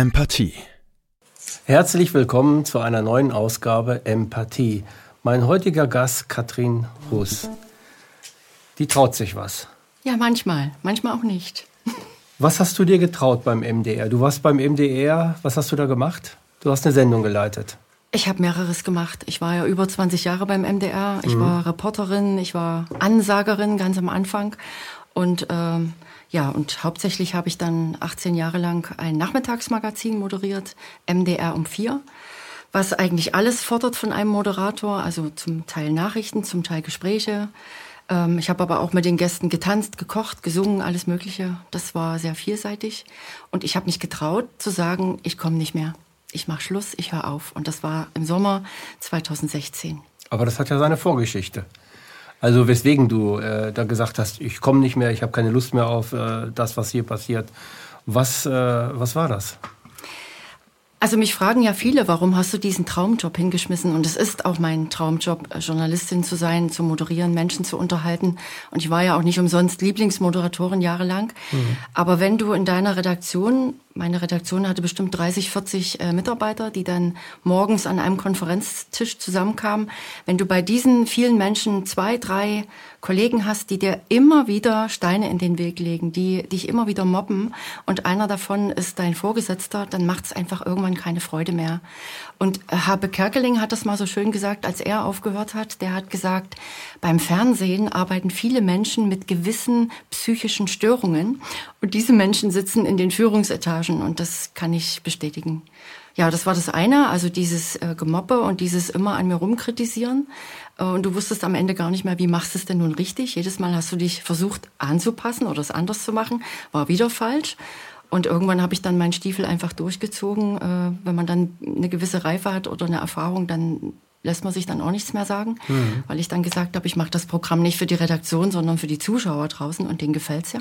Empathie. Herzlich willkommen zu einer neuen Ausgabe Empathie. Mein heutiger Gast Katrin Huss. Die traut sich was. Ja, manchmal, manchmal auch nicht. Was hast du dir getraut beim MDR? Du warst beim MDR, was hast du da gemacht? Du hast eine Sendung geleitet. Ich habe mehreres gemacht. Ich war ja über 20 Jahre beim MDR. Ich mhm. war Reporterin, ich war Ansagerin ganz am Anfang. Und ähm, ja, und hauptsächlich habe ich dann 18 Jahre lang ein Nachmittagsmagazin moderiert, MDR um vier, was eigentlich alles fordert von einem Moderator, also zum Teil Nachrichten, zum Teil Gespräche. Ähm, ich habe aber auch mit den Gästen getanzt, gekocht, gesungen, alles Mögliche. Das war sehr vielseitig. Und ich habe mich getraut zu sagen, ich komme nicht mehr. Ich mache Schluss, ich höre auf. Und das war im Sommer 2016. Aber das hat ja seine Vorgeschichte. Also weswegen du äh, da gesagt hast, ich komme nicht mehr, ich habe keine Lust mehr auf äh, das, was hier passiert. Was, äh, was war das? Also mich fragen ja viele, warum hast du diesen Traumjob hingeschmissen? Und es ist auch mein Traumjob, äh, Journalistin zu sein, zu moderieren, Menschen zu unterhalten. Und ich war ja auch nicht umsonst Lieblingsmoderatorin jahrelang. Mhm. Aber wenn du in deiner Redaktion meine Redaktion hatte bestimmt 30, 40 äh, Mitarbeiter, die dann morgens an einem Konferenztisch zusammenkamen. Wenn du bei diesen vielen Menschen zwei, drei Kollegen hast, die dir immer wieder Steine in den Weg legen, die dich immer wieder mobben und einer davon ist dein Vorgesetzter, dann macht es einfach irgendwann keine Freude mehr. Und Habe Kerkeling hat das mal so schön gesagt, als er aufgehört hat. Der hat gesagt, beim Fernsehen arbeiten viele Menschen mit gewissen psychischen Störungen und diese Menschen sitzen in den Führungsetagen und das kann ich bestätigen. Ja, das war das eine, also dieses äh, Gemobbe und dieses immer an mir rumkritisieren. Äh, und du wusstest am Ende gar nicht mehr, wie machst du es denn nun richtig? Jedes Mal hast du dich versucht anzupassen oder es anders zu machen, war wieder falsch. Und irgendwann habe ich dann meinen Stiefel einfach durchgezogen. Äh, wenn man dann eine gewisse Reife hat oder eine Erfahrung, dann lässt man sich dann auch nichts mehr sagen, mhm. weil ich dann gesagt habe, ich mache das Programm nicht für die Redaktion, sondern für die Zuschauer draußen und denen gefällt's ja.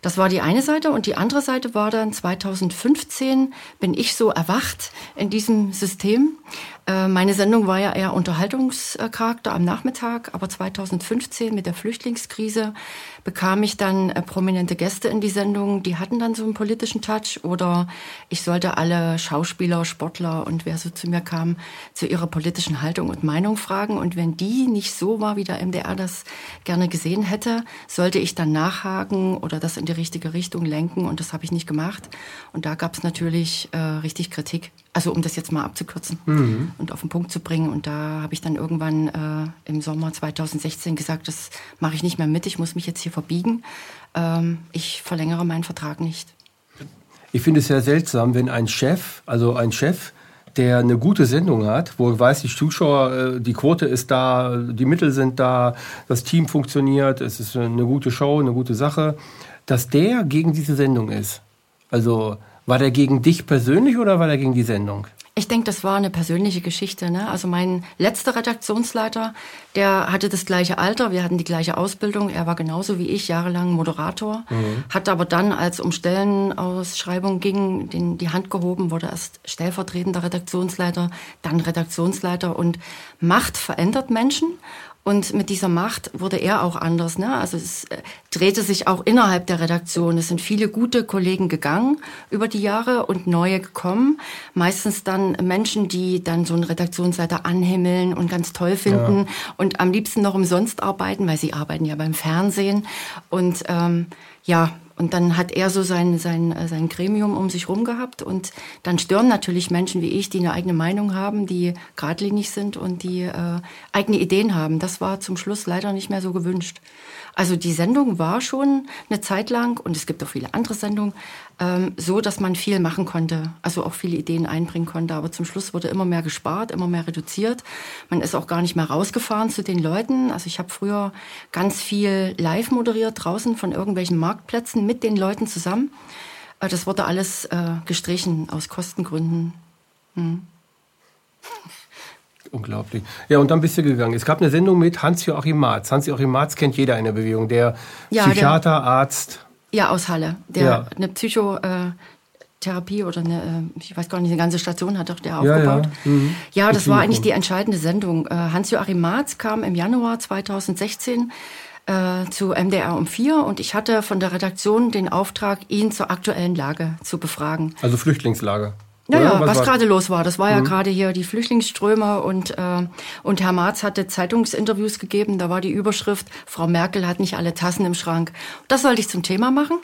Das war die eine Seite und die andere Seite war dann 2015 bin ich so erwacht in diesem System. Äh, meine Sendung war ja eher Unterhaltungscharakter am Nachmittag, aber 2015 mit der Flüchtlingskrise bekam ich dann äh, prominente Gäste in die Sendung, die hatten dann so einen politischen Touch oder ich sollte alle Schauspieler, Sportler und wer so zu mir kam, zu ihrer politischen Haltung und Meinung fragen und wenn die nicht so war, wie der MDR das gerne gesehen hätte, sollte ich dann nachhaken oder das in die richtige Richtung lenken und das habe ich nicht gemacht. Und da gab es natürlich äh, richtig Kritik. Also um das jetzt mal abzukürzen mhm. und auf den Punkt zu bringen. Und da habe ich dann irgendwann äh, im Sommer 2016 gesagt, das mache ich nicht mehr mit, ich muss mich jetzt hier verbiegen. Ähm, ich verlängere meinen Vertrag nicht. Ich finde es sehr seltsam, wenn ein Chef, also ein Chef, der eine gute Sendung hat, wo er weiß, die Zuschauer, äh, die Quote ist da, die Mittel sind da, das Team funktioniert, es ist eine gute Show, eine gute Sache dass der gegen diese Sendung ist. Also war der gegen dich persönlich oder war der gegen die Sendung? Ich denke, das war eine persönliche Geschichte. Ne? Also mein letzter Redaktionsleiter, der hatte das gleiche Alter, wir hatten die gleiche Ausbildung, er war genauso wie ich jahrelang Moderator, mhm. hat aber dann, als um Stellenausschreibung ging, den, die Hand gehoben, wurde erst stellvertretender Redaktionsleiter, dann Redaktionsleiter und Macht verändert Menschen und mit dieser Macht wurde er auch anders. Ne? Also es äh, drehte sich auch innerhalb der Redaktion. Es sind viele gute Kollegen gegangen über die Jahre und neue gekommen. Meistens dann Menschen, die dann so einen Redaktionsleiter anhimmeln und ganz toll finden ja. und am liebsten noch umsonst arbeiten, weil sie arbeiten ja beim Fernsehen. Und ähm, ja, und dann hat er so sein, sein, äh, sein Gremium um sich rum gehabt. Und dann stören natürlich Menschen wie ich, die eine eigene Meinung haben, die geradlinig sind und die äh, eigene Ideen haben. Das war zum Schluss leider nicht mehr so gewünscht. Also die Sendung war schon eine Zeit lang, und es gibt auch viele andere Sendungen, ähm, so, dass man viel machen konnte, also auch viele Ideen einbringen konnte. Aber zum Schluss wurde immer mehr gespart, immer mehr reduziert. Man ist auch gar nicht mehr rausgefahren zu den Leuten. Also ich habe früher ganz viel live moderiert draußen von irgendwelchen Marktplätzen mit den Leuten zusammen. Äh, das wurde alles äh, gestrichen aus Kostengründen. Hm. Unglaublich. Ja, und dann bist du gegangen. Es gab eine Sendung mit Hans-Joachim Marz. Hans-Joachim Marz kennt jeder in der Bewegung. Der ja, Psychiater, der, Arzt. Ja, aus Halle. Der ja. eine Psychotherapie oder eine, äh, ich weiß gar nicht, eine ganze Station hat doch der aufgebaut. Ja, ja. Mhm. ja das war eigentlich die entscheidende Sendung. Äh, Hans-Joachim Marz kam im Januar 2016 äh, zu MDR um vier und ich hatte von der Redaktion den Auftrag, ihn zur aktuellen Lage zu befragen. Also Flüchtlingslage. Naja, was, was gerade los war. Das war ja mhm. gerade hier die Flüchtlingsströme und, äh, und Herr Marz hatte Zeitungsinterviews gegeben. Da war die Überschrift, Frau Merkel hat nicht alle Tassen im Schrank. Das sollte ich zum Thema machen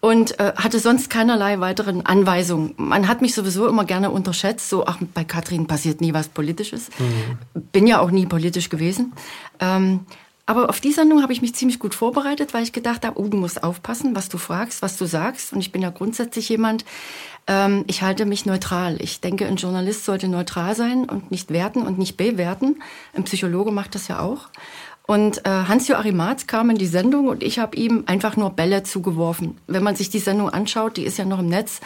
und äh, hatte sonst keinerlei weiteren Anweisungen. Man hat mich sowieso immer gerne unterschätzt. So, ach, bei Katrin passiert nie was Politisches. Mhm. Bin ja auch nie politisch gewesen. Ähm, aber auf die Sendung habe ich mich ziemlich gut vorbereitet, weil ich gedacht habe, oh, du musst aufpassen, was du fragst, was du sagst. Und ich bin ja grundsätzlich jemand, ähm, ich halte mich neutral. Ich denke, ein Journalist sollte neutral sein und nicht werten und nicht bewerten. Ein Psychologe macht das ja auch. Und äh, Hans-Joachim Marz kam in die Sendung und ich habe ihm einfach nur Bälle zugeworfen. Wenn man sich die Sendung anschaut, die ist ja noch im Netz,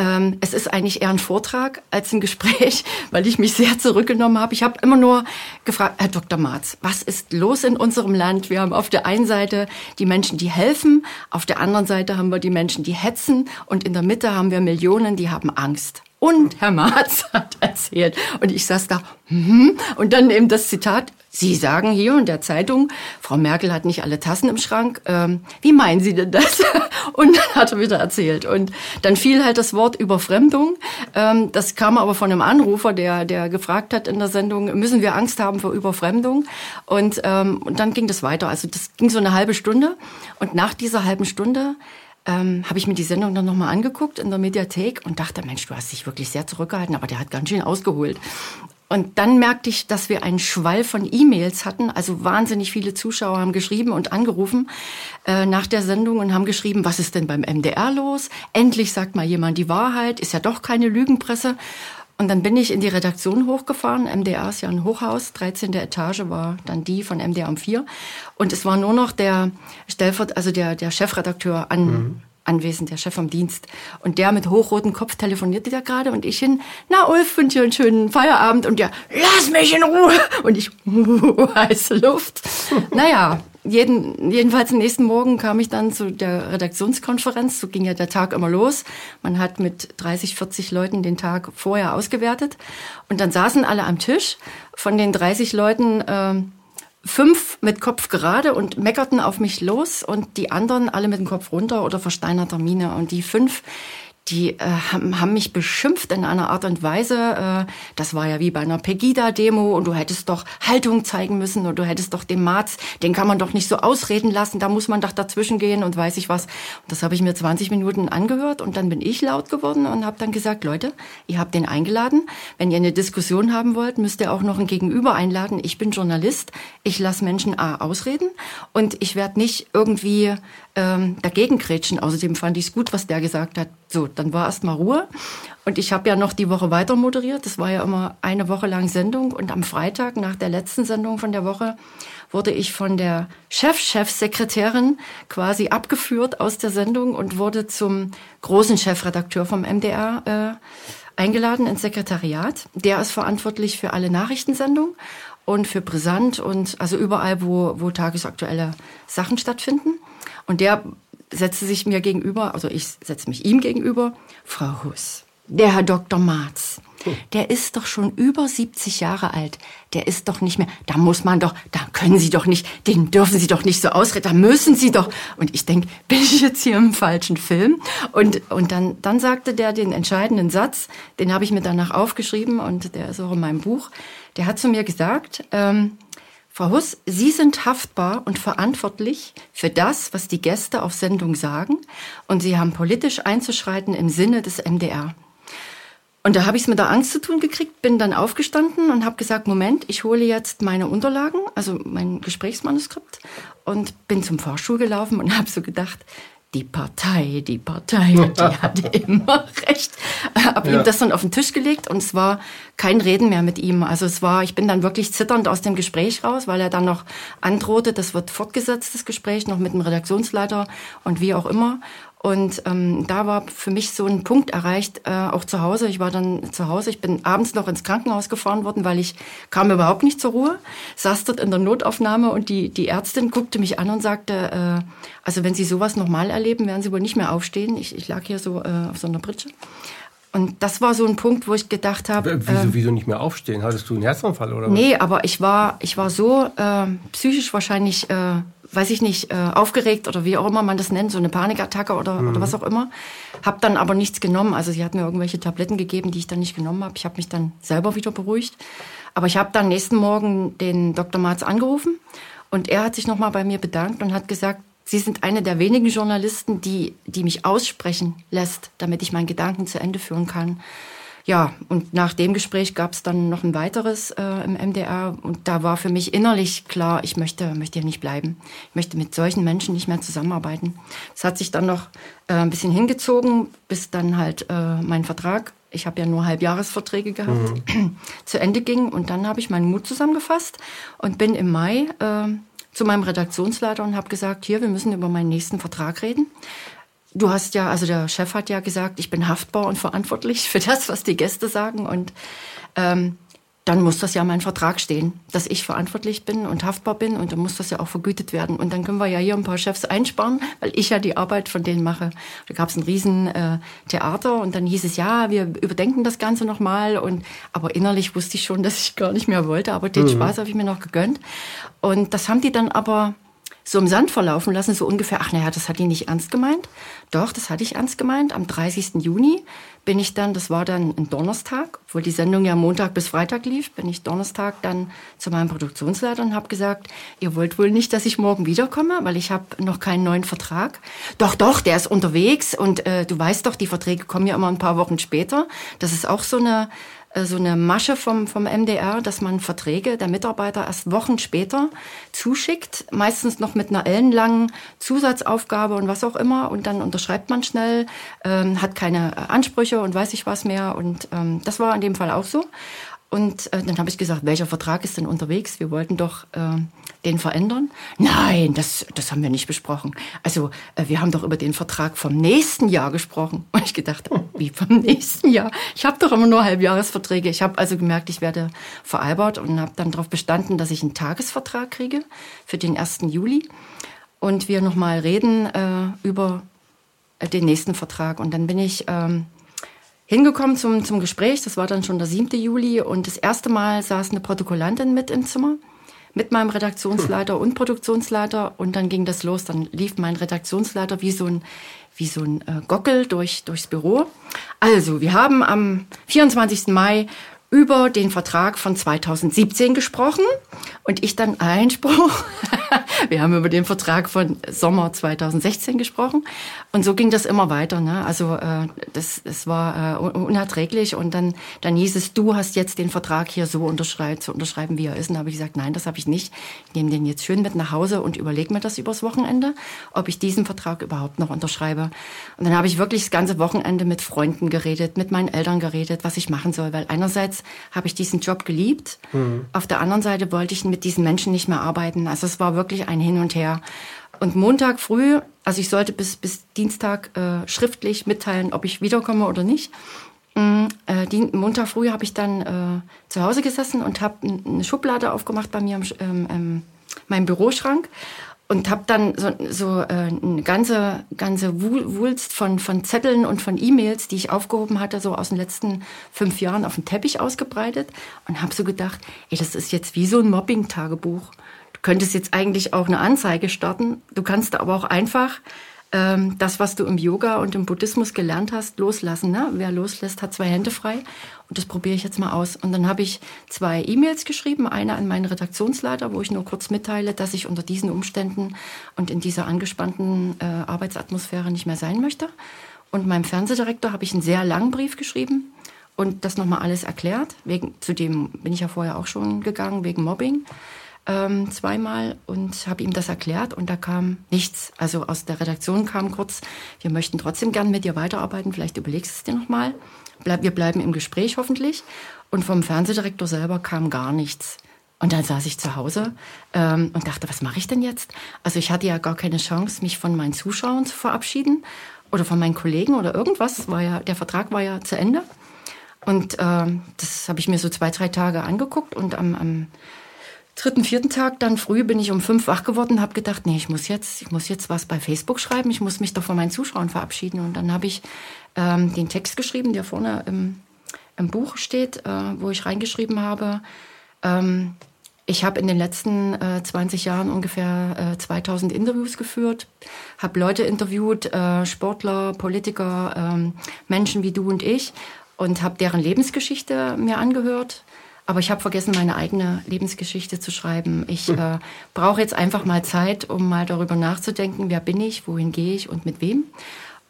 ähm, es ist eigentlich eher ein Vortrag als ein Gespräch, weil ich mich sehr zurückgenommen habe. Ich habe immer nur gefragt, Herr Dr. Marz, was ist los in unserem Land? Wir haben auf der einen Seite die Menschen, die helfen, auf der anderen Seite haben wir die Menschen, die hetzen und in der Mitte haben wir Millionen, die haben Angst. Und Herr Marz hat erzählt. Und ich saß da, hm, und dann eben das Zitat, Sie sagen hier in der Zeitung, Frau Merkel hat nicht alle Tassen im Schrank. Ähm, wie meinen Sie denn das? Und dann hat er wieder erzählt. Und dann fiel halt das Wort Überfremdung. Ähm, das kam aber von einem Anrufer, der, der gefragt hat in der Sendung, müssen wir Angst haben vor Überfremdung? Und, ähm, und dann ging das weiter. Also das ging so eine halbe Stunde. Und nach dieser halben Stunde ähm, habe ich mir die Sendung dann nochmal angeguckt in der Mediathek und dachte, Mensch, du hast dich wirklich sehr zurückgehalten, aber der hat ganz schön ausgeholt. Und dann merkte ich, dass wir einen Schwall von E-Mails hatten. Also wahnsinnig viele Zuschauer haben geschrieben und angerufen äh, nach der Sendung und haben geschrieben, was ist denn beim MDR los? Endlich sagt mal jemand die Wahrheit, ist ja doch keine Lügenpresse. Und dann bin ich in die Redaktion hochgefahren. MDR ist ja ein Hochhaus. 13. Etage war dann die von MDR um 4. Und es war nur noch der Stellvert, also der, der Chefredakteur an, mhm anwesend, der Chef vom Dienst. Und der mit hochrotem Kopf telefonierte da gerade und ich hin, na Ulf, wünsche dir einen schönen Feierabend und der, lass mich in Ruhe. Und ich, heiße Luft. naja, jeden, jedenfalls am nächsten Morgen kam ich dann zu der Redaktionskonferenz. So ging ja der Tag immer los. Man hat mit 30, 40 Leuten den Tag vorher ausgewertet. Und dann saßen alle am Tisch. Von den 30 Leuten äh, fünf mit Kopf gerade und meckerten auf mich los und die anderen alle mit dem Kopf runter oder versteinerter Miene. Und die fünf, die äh, haben, haben mich beschimpft in einer Art und Weise. Äh, das war ja wie bei einer Pegida-Demo und du hättest doch Haltung zeigen müssen und du hättest doch den Marz, den kann man doch nicht so ausreden lassen, da muss man doch dazwischen gehen und weiß ich was. Und das habe ich mir 20 Minuten angehört und dann bin ich laut geworden und habe dann gesagt, Leute, ihr habt den eingeladen. Wenn ihr eine Diskussion haben wollt, müsst ihr auch noch ein Gegenüber einladen. Ich bin Journalist, ich lasse Menschen A ausreden und ich werde nicht irgendwie ähm, dagegen kretschen. Außerdem fand ich es gut, was der gesagt hat. So, dann war erst mal Ruhe. Und ich habe ja noch die Woche weiter moderiert. Das war ja immer eine Woche lang Sendung. Und am Freitag, nach der letzten Sendung von der Woche, wurde ich von der Chef-Chefsekretärin quasi abgeführt aus der Sendung und wurde zum großen Chefredakteur vom MDR äh, eingeladen ins Sekretariat. Der ist verantwortlich für alle Nachrichtensendungen und für Brisant und also überall, wo, wo tagesaktuelle Sachen stattfinden. Und der setzte sich mir gegenüber, also ich setze mich ihm gegenüber, Frau Huss, der Herr Dr. Marz, der ist doch schon über 70 Jahre alt. Der ist doch nicht mehr, da muss man doch, da können Sie doch nicht, den dürfen Sie doch nicht so ausreden, da müssen Sie doch. Und ich denke, bin ich jetzt hier im falschen Film? Und, und dann, dann sagte der den entscheidenden Satz, den habe ich mir danach aufgeschrieben und der ist auch in meinem Buch. Der hat zu mir gesagt, ähm, Frau Huss, Sie sind haftbar und verantwortlich für das, was die Gäste auf Sendung sagen, und Sie haben politisch einzuschreiten im Sinne des MDR. Und da habe ich es mit der Angst zu tun gekriegt, bin dann aufgestanden und habe gesagt, Moment, ich hole jetzt meine Unterlagen, also mein Gesprächsmanuskript und bin zum Vorstuhl gelaufen und habe so gedacht, die Partei, die Partei, die hatte immer recht. Hab ja. ihm das dann auf den Tisch gelegt und es war kein Reden mehr mit ihm. Also es war, ich bin dann wirklich zitternd aus dem Gespräch raus, weil er dann noch androhte, das wird fortgesetzt, das Gespräch, noch mit dem Redaktionsleiter und wie auch immer. Und ähm, da war für mich so ein Punkt erreicht, äh, auch zu Hause. Ich war dann zu Hause, ich bin abends noch ins Krankenhaus gefahren worden, weil ich kam überhaupt nicht zur Ruhe, saß dort in der Notaufnahme und die, die Ärztin guckte mich an und sagte, äh, also wenn Sie sowas nochmal erleben, werden Sie wohl nicht mehr aufstehen. Ich, ich lag hier so äh, auf so einer Pritsche. Und das war so ein Punkt, wo ich gedacht habe. Wieso, äh, wieso nicht mehr aufstehen? Hattest du einen Herzanfall oder was? Nee, aber ich war, ich war so äh, psychisch wahrscheinlich äh, weiß ich nicht, äh, aufgeregt oder wie auch immer man das nennt, so eine Panikattacke oder, mhm. oder was auch immer. Hab dann aber nichts genommen. Also sie hat mir irgendwelche Tabletten gegeben, die ich dann nicht genommen habe. Ich habe mich dann selber wieder beruhigt. Aber ich habe dann nächsten Morgen den Dr. Marz angerufen und er hat sich nochmal bei mir bedankt und hat gesagt, Sie sind eine der wenigen Journalisten, die, die mich aussprechen lässt, damit ich meinen Gedanken zu Ende führen kann. Ja, und nach dem Gespräch gab es dann noch ein weiteres äh, im MDR und da war für mich innerlich klar, ich möchte, möchte hier nicht bleiben. Ich möchte mit solchen Menschen nicht mehr zusammenarbeiten. Es hat sich dann noch äh, ein bisschen hingezogen, bis dann halt äh, mein Vertrag, ich habe ja nur Halbjahresverträge gehabt, mhm. zu Ende ging und dann habe ich meinen Mut zusammengefasst und bin im Mai äh, zu meinem Redaktionsleiter und habe gesagt, hier, wir müssen über meinen nächsten Vertrag reden. Du hast ja, also der Chef hat ja gesagt, ich bin haftbar und verantwortlich für das, was die Gäste sagen. Und ähm, dann muss das ja mein Vertrag stehen, dass ich verantwortlich bin und haftbar bin und dann muss das ja auch vergütet werden. Und dann können wir ja hier ein paar Chefs einsparen, weil ich ja die Arbeit von denen mache. Da gab es ein riesen äh, Theater und dann hieß es, ja, wir überdenken das Ganze nochmal. Und aber innerlich wusste ich schon, dass ich gar nicht mehr wollte, aber den mhm. Spaß habe ich mir noch gegönnt. Und das haben die dann aber so im Sand verlaufen lassen, so ungefähr, ach naja, das hat die nicht ernst gemeint. Doch, das hatte ich ernst gemeint. Am 30. Juni bin ich dann, das war dann ein Donnerstag, obwohl die Sendung ja Montag bis Freitag lief, bin ich Donnerstag dann zu meinem Produktionsleiter und habe gesagt, ihr wollt wohl nicht, dass ich morgen wiederkomme, weil ich habe noch keinen neuen Vertrag. Doch, doch, der ist unterwegs und äh, du weißt doch, die Verträge kommen ja immer ein paar Wochen später. Das ist auch so eine so eine Masche vom, vom MDR, dass man Verträge der Mitarbeiter erst Wochen später zuschickt, meistens noch mit einer ellenlangen Zusatzaufgabe und was auch immer. Und dann unterschreibt man schnell, ähm, hat keine Ansprüche und weiß ich was mehr. Und ähm, das war in dem Fall auch so. Und äh, dann habe ich gesagt, welcher Vertrag ist denn unterwegs? Wir wollten doch äh, den verändern. Nein, das, das haben wir nicht besprochen. Also äh, wir haben doch über den Vertrag vom nächsten Jahr gesprochen. Und ich gedacht, wie vom nächsten Jahr? Ich habe doch immer nur Halbjahresverträge. Ich habe also gemerkt, ich werde veralbert und habe dann darauf bestanden, dass ich einen Tagesvertrag kriege für den 1. Juli. Und wir nochmal reden äh, über äh, den nächsten Vertrag. Und dann bin ich... Ähm, hingekommen zum, zum Gespräch. Das war dann schon der 7. Juli und das erste Mal saß eine Protokollantin mit im Zimmer mit meinem Redaktionsleiter hm. und Produktionsleiter und dann ging das los. Dann lief mein Redaktionsleiter wie so ein wie so ein äh, Gockel durch, durchs Büro. Also, wir haben am 24. Mai über den Vertrag von 2017 gesprochen und ich dann Einspruch. Wir haben über den Vertrag von Sommer 2016 gesprochen und so ging das immer weiter. Ne? Also äh, das, das war äh, unerträglich und dann, dann hieß es, du hast jetzt den Vertrag hier so unterschreiben, zu unterschreiben, wie er ist. Und da habe ich gesagt, nein, das habe ich nicht. Ich nehme den jetzt schön mit nach Hause und überlege mir das übers Wochenende, ob ich diesen Vertrag überhaupt noch unterschreibe. Und dann habe ich wirklich das ganze Wochenende mit Freunden geredet, mit meinen Eltern geredet, was ich machen soll, weil einerseits habe ich diesen Job geliebt. Mhm. Auf der anderen Seite wollte ich mit diesen Menschen nicht mehr arbeiten. Also es war wirklich ein Hin und Her. Und Montag früh, also ich sollte bis, bis Dienstag äh, schriftlich mitteilen, ob ich wiederkomme oder nicht. Mhm, äh, die, Montag früh habe ich dann äh, zu Hause gesessen und habe eine Schublade aufgemacht bei mir im ähm, ähm, meinem Büroschrank und habe dann so, so äh, eine ganze ganze Wulst von von Zetteln und von E-Mails, die ich aufgehoben hatte, so aus den letzten fünf Jahren auf dem Teppich ausgebreitet und habe so gedacht, ey, das ist jetzt wie so ein Mobbing-Tagebuch. Du könntest jetzt eigentlich auch eine Anzeige starten. Du kannst aber auch einfach ähm, das, was du im Yoga und im Buddhismus gelernt hast, loslassen. Ne? Wer loslässt, hat zwei Hände frei. Und das probiere ich jetzt mal aus. Und dann habe ich zwei E-Mails geschrieben. Eine an meinen Redaktionsleiter, wo ich nur kurz mitteile, dass ich unter diesen Umständen und in dieser angespannten äh, Arbeitsatmosphäre nicht mehr sein möchte. Und meinem Fernsehdirektor habe ich einen sehr langen Brief geschrieben und das nochmal alles erklärt. Wegen, zu dem bin ich ja vorher auch schon gegangen, wegen Mobbing ähm, zweimal und habe ihm das erklärt und da kam nichts. Also aus der Redaktion kam kurz, wir möchten trotzdem gern mit dir weiterarbeiten, vielleicht überlegst du es dir nochmal. Bleib, wir bleiben im Gespräch hoffentlich. Und vom Fernsehdirektor selber kam gar nichts. Und dann saß ich zu Hause ähm, und dachte, was mache ich denn jetzt? Also ich hatte ja gar keine Chance, mich von meinen Zuschauern zu verabschieden oder von meinen Kollegen oder irgendwas. War ja, der Vertrag war ja zu Ende. Und ähm, das habe ich mir so zwei, drei Tage angeguckt und am, am dritten, vierten Tag dann früh bin ich um fünf wach geworden und habe gedacht, nee, ich muss jetzt, ich muss jetzt was bei Facebook schreiben, ich muss mich doch von meinen Zuschauern verabschieden. Und dann habe ich ähm, den Text geschrieben, der vorne im, im Buch steht, äh, wo ich reingeschrieben habe, ähm, Ich habe in den letzten äh, 20 Jahren ungefähr äh, 2000 Interviews geführt, habe Leute interviewt, äh, Sportler, Politiker, ähm, Menschen wie du und ich und habe deren Lebensgeschichte mir angehört. Aber ich habe vergessen, meine eigene Lebensgeschichte zu schreiben. Ich äh, brauche jetzt einfach mal Zeit, um mal darüber nachzudenken, wer bin ich, wohin gehe ich und mit wem.